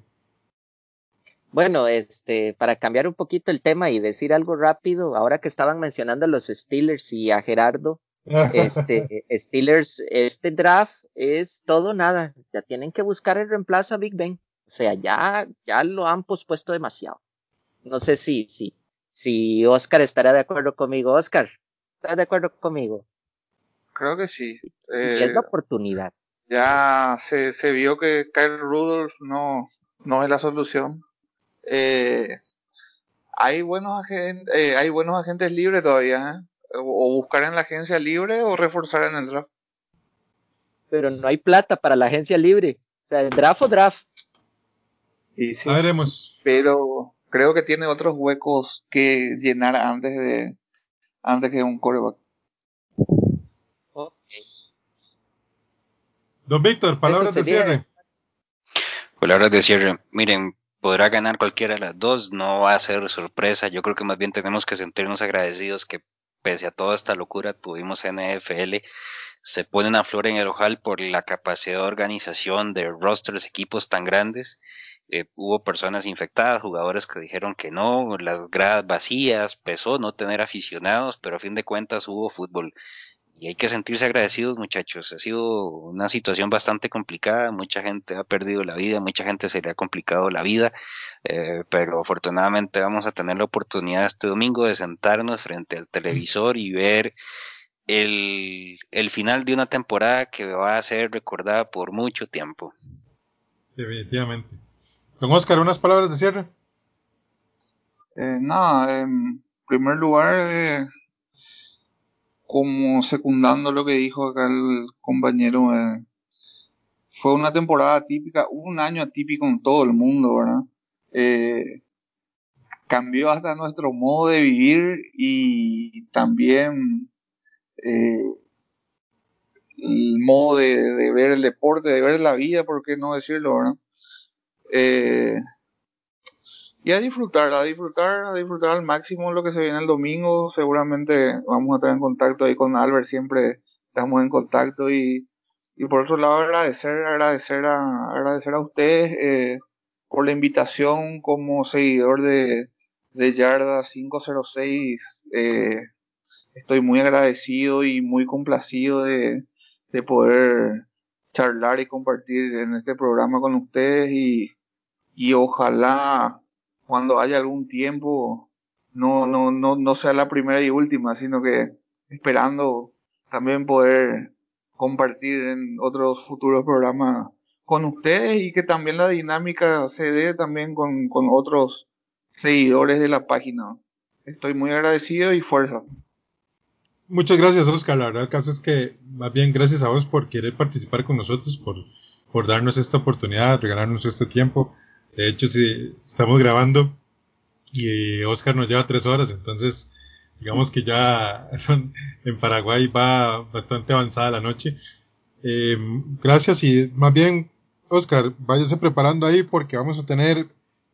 Bueno, este, para cambiar un poquito el tema y decir algo rápido, ahora que estaban mencionando a los Steelers y a Gerardo, este, Steelers, este draft es todo nada. Ya tienen que buscar el reemplazo a Big Ben. O sea, ya, ya lo han pospuesto demasiado. No sé si, si, si Oscar estará de acuerdo conmigo. Oscar, ¿estás de acuerdo conmigo? Creo que sí. Y Eh, es la oportunidad. ya se, se vio que Kyle Rudolph no, no es la solución. Eh, hay buenos agentes, eh, hay buenos agentes libres todavía, ¿eh? o, o buscar en la agencia libre o reforzar en el draft. Pero no hay plata para la agencia libre. O sea, es draft o draft. Y sí, veremos. pero creo que tiene otros huecos que llenar antes de antes que un coreback. Don Víctor, palabras de cierre. Palabras de cierre. Miren, podrá ganar cualquiera de las dos, no va a ser sorpresa. Yo creo que más bien tenemos que sentirnos agradecidos que pese a toda esta locura tuvimos NFL. Se pone una flor en el ojal por la capacidad de organización de rosters, equipos tan grandes. Eh, hubo personas infectadas, jugadores que dijeron que no, las gradas vacías, pesó no tener aficionados, pero a fin de cuentas hubo fútbol. Y hay que sentirse agradecidos, muchachos. Ha sido una situación bastante complicada. Mucha gente ha perdido la vida, mucha gente se le ha complicado la vida. eh, pero afortunadamente vamos a tener la oportunidad este domingo de sentarnos frente al televisor y ver el, el final de una temporada que va a ser recordada por mucho tiempo. Definitivamente. Don Oscar, unas palabras de cierre. Eh, nada, en primer lugar, eh, como secundando lo que dijo acá el compañero, eh, fue una temporada atípica, un año atípico en todo el mundo, ¿verdad? Eh, cambió hasta nuestro modo de vivir y también eh, el modo de, de ver el deporte, de ver la vida, por qué no decirlo, ¿verdad? Y a disfrutar, a disfrutar, a disfrutar al máximo lo que se viene el domingo. Seguramente vamos a estar en contacto ahí con Albert, siempre estamos en contacto y, y por otro lado agradecer, agradecer a, agradecer a ustedes eh, por la invitación como seguidor de, de Yarda 506. Eh, estoy muy agradecido y muy complacido de, de poder charlar y compartir en este programa con ustedes y, y ojalá cuando haya algún tiempo no, no, no, no sea la primera y última, sino que esperando también poder compartir en otros futuros programas con ustedes y que también la dinámica se dé también con, con otros seguidores de la página. Estoy muy agradecido y fuerza. Muchas gracias, Oscar. La verdad, el caso es que, más bien, gracias a vos por querer participar con nosotros, por, por darnos esta oportunidad, regalarnos este tiempo. De hecho, sí, estamos grabando y Oscar nos lleva tres horas, entonces, digamos que ya en Paraguay va bastante avanzada la noche. Eh, gracias y más bien, Oscar, váyase preparando ahí porque vamos a tener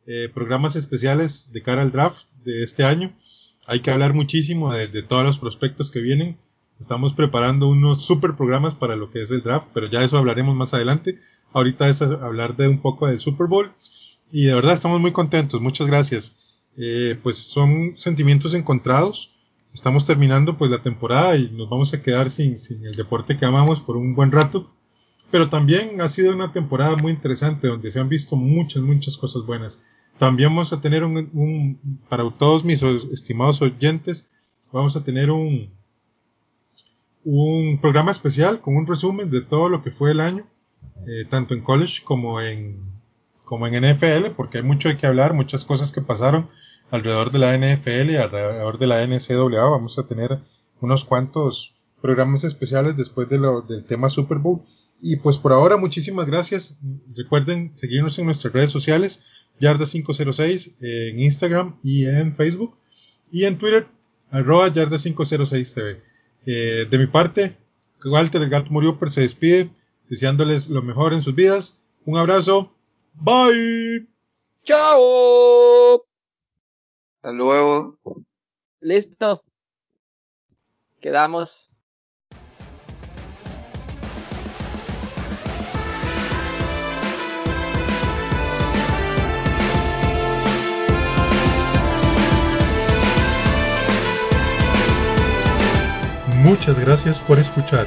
eh, programas especiales de cara al draft de este año hay que hablar muchísimo de, de, todos los prospectos que vienen. Estamos preparando unos super programas para lo que es el draft, pero ya eso hablaremos más adelante. Ahorita es hablar de un poco del Super Bowl. Y de verdad estamos muy contentos. Muchas gracias. Eh, pues son sentimientos encontrados. Estamos terminando pues la temporada y nos vamos a quedar sin, sin el deporte que amamos por un buen rato. Pero también ha sido una temporada muy interesante donde se han visto muchas, muchas cosas buenas. También vamos a tener un, un para todos mis estimados oyentes, vamos a tener un, un programa especial con un resumen de todo lo que fue el año, eh, tanto en college como en, como en NFL, porque hay mucho de que hablar, muchas cosas que pasaron alrededor de la NFL y alrededor de la NCAA. Vamos a tener unos cuantos programas especiales después de lo, del tema Super Bowl. Y pues por ahora, muchísimas gracias. Recuerden seguirnos en nuestras redes sociales, Yarda506, en Instagram y en Facebook. Y en Twitter, arroba Yarda506TV. Eh, de mi parte, Walter el Gato Murió se despide, deseándoles lo mejor en sus vidas. Un abrazo. Bye. Chao. Hasta luego. Listo. Quedamos. Muchas gracias por escuchar.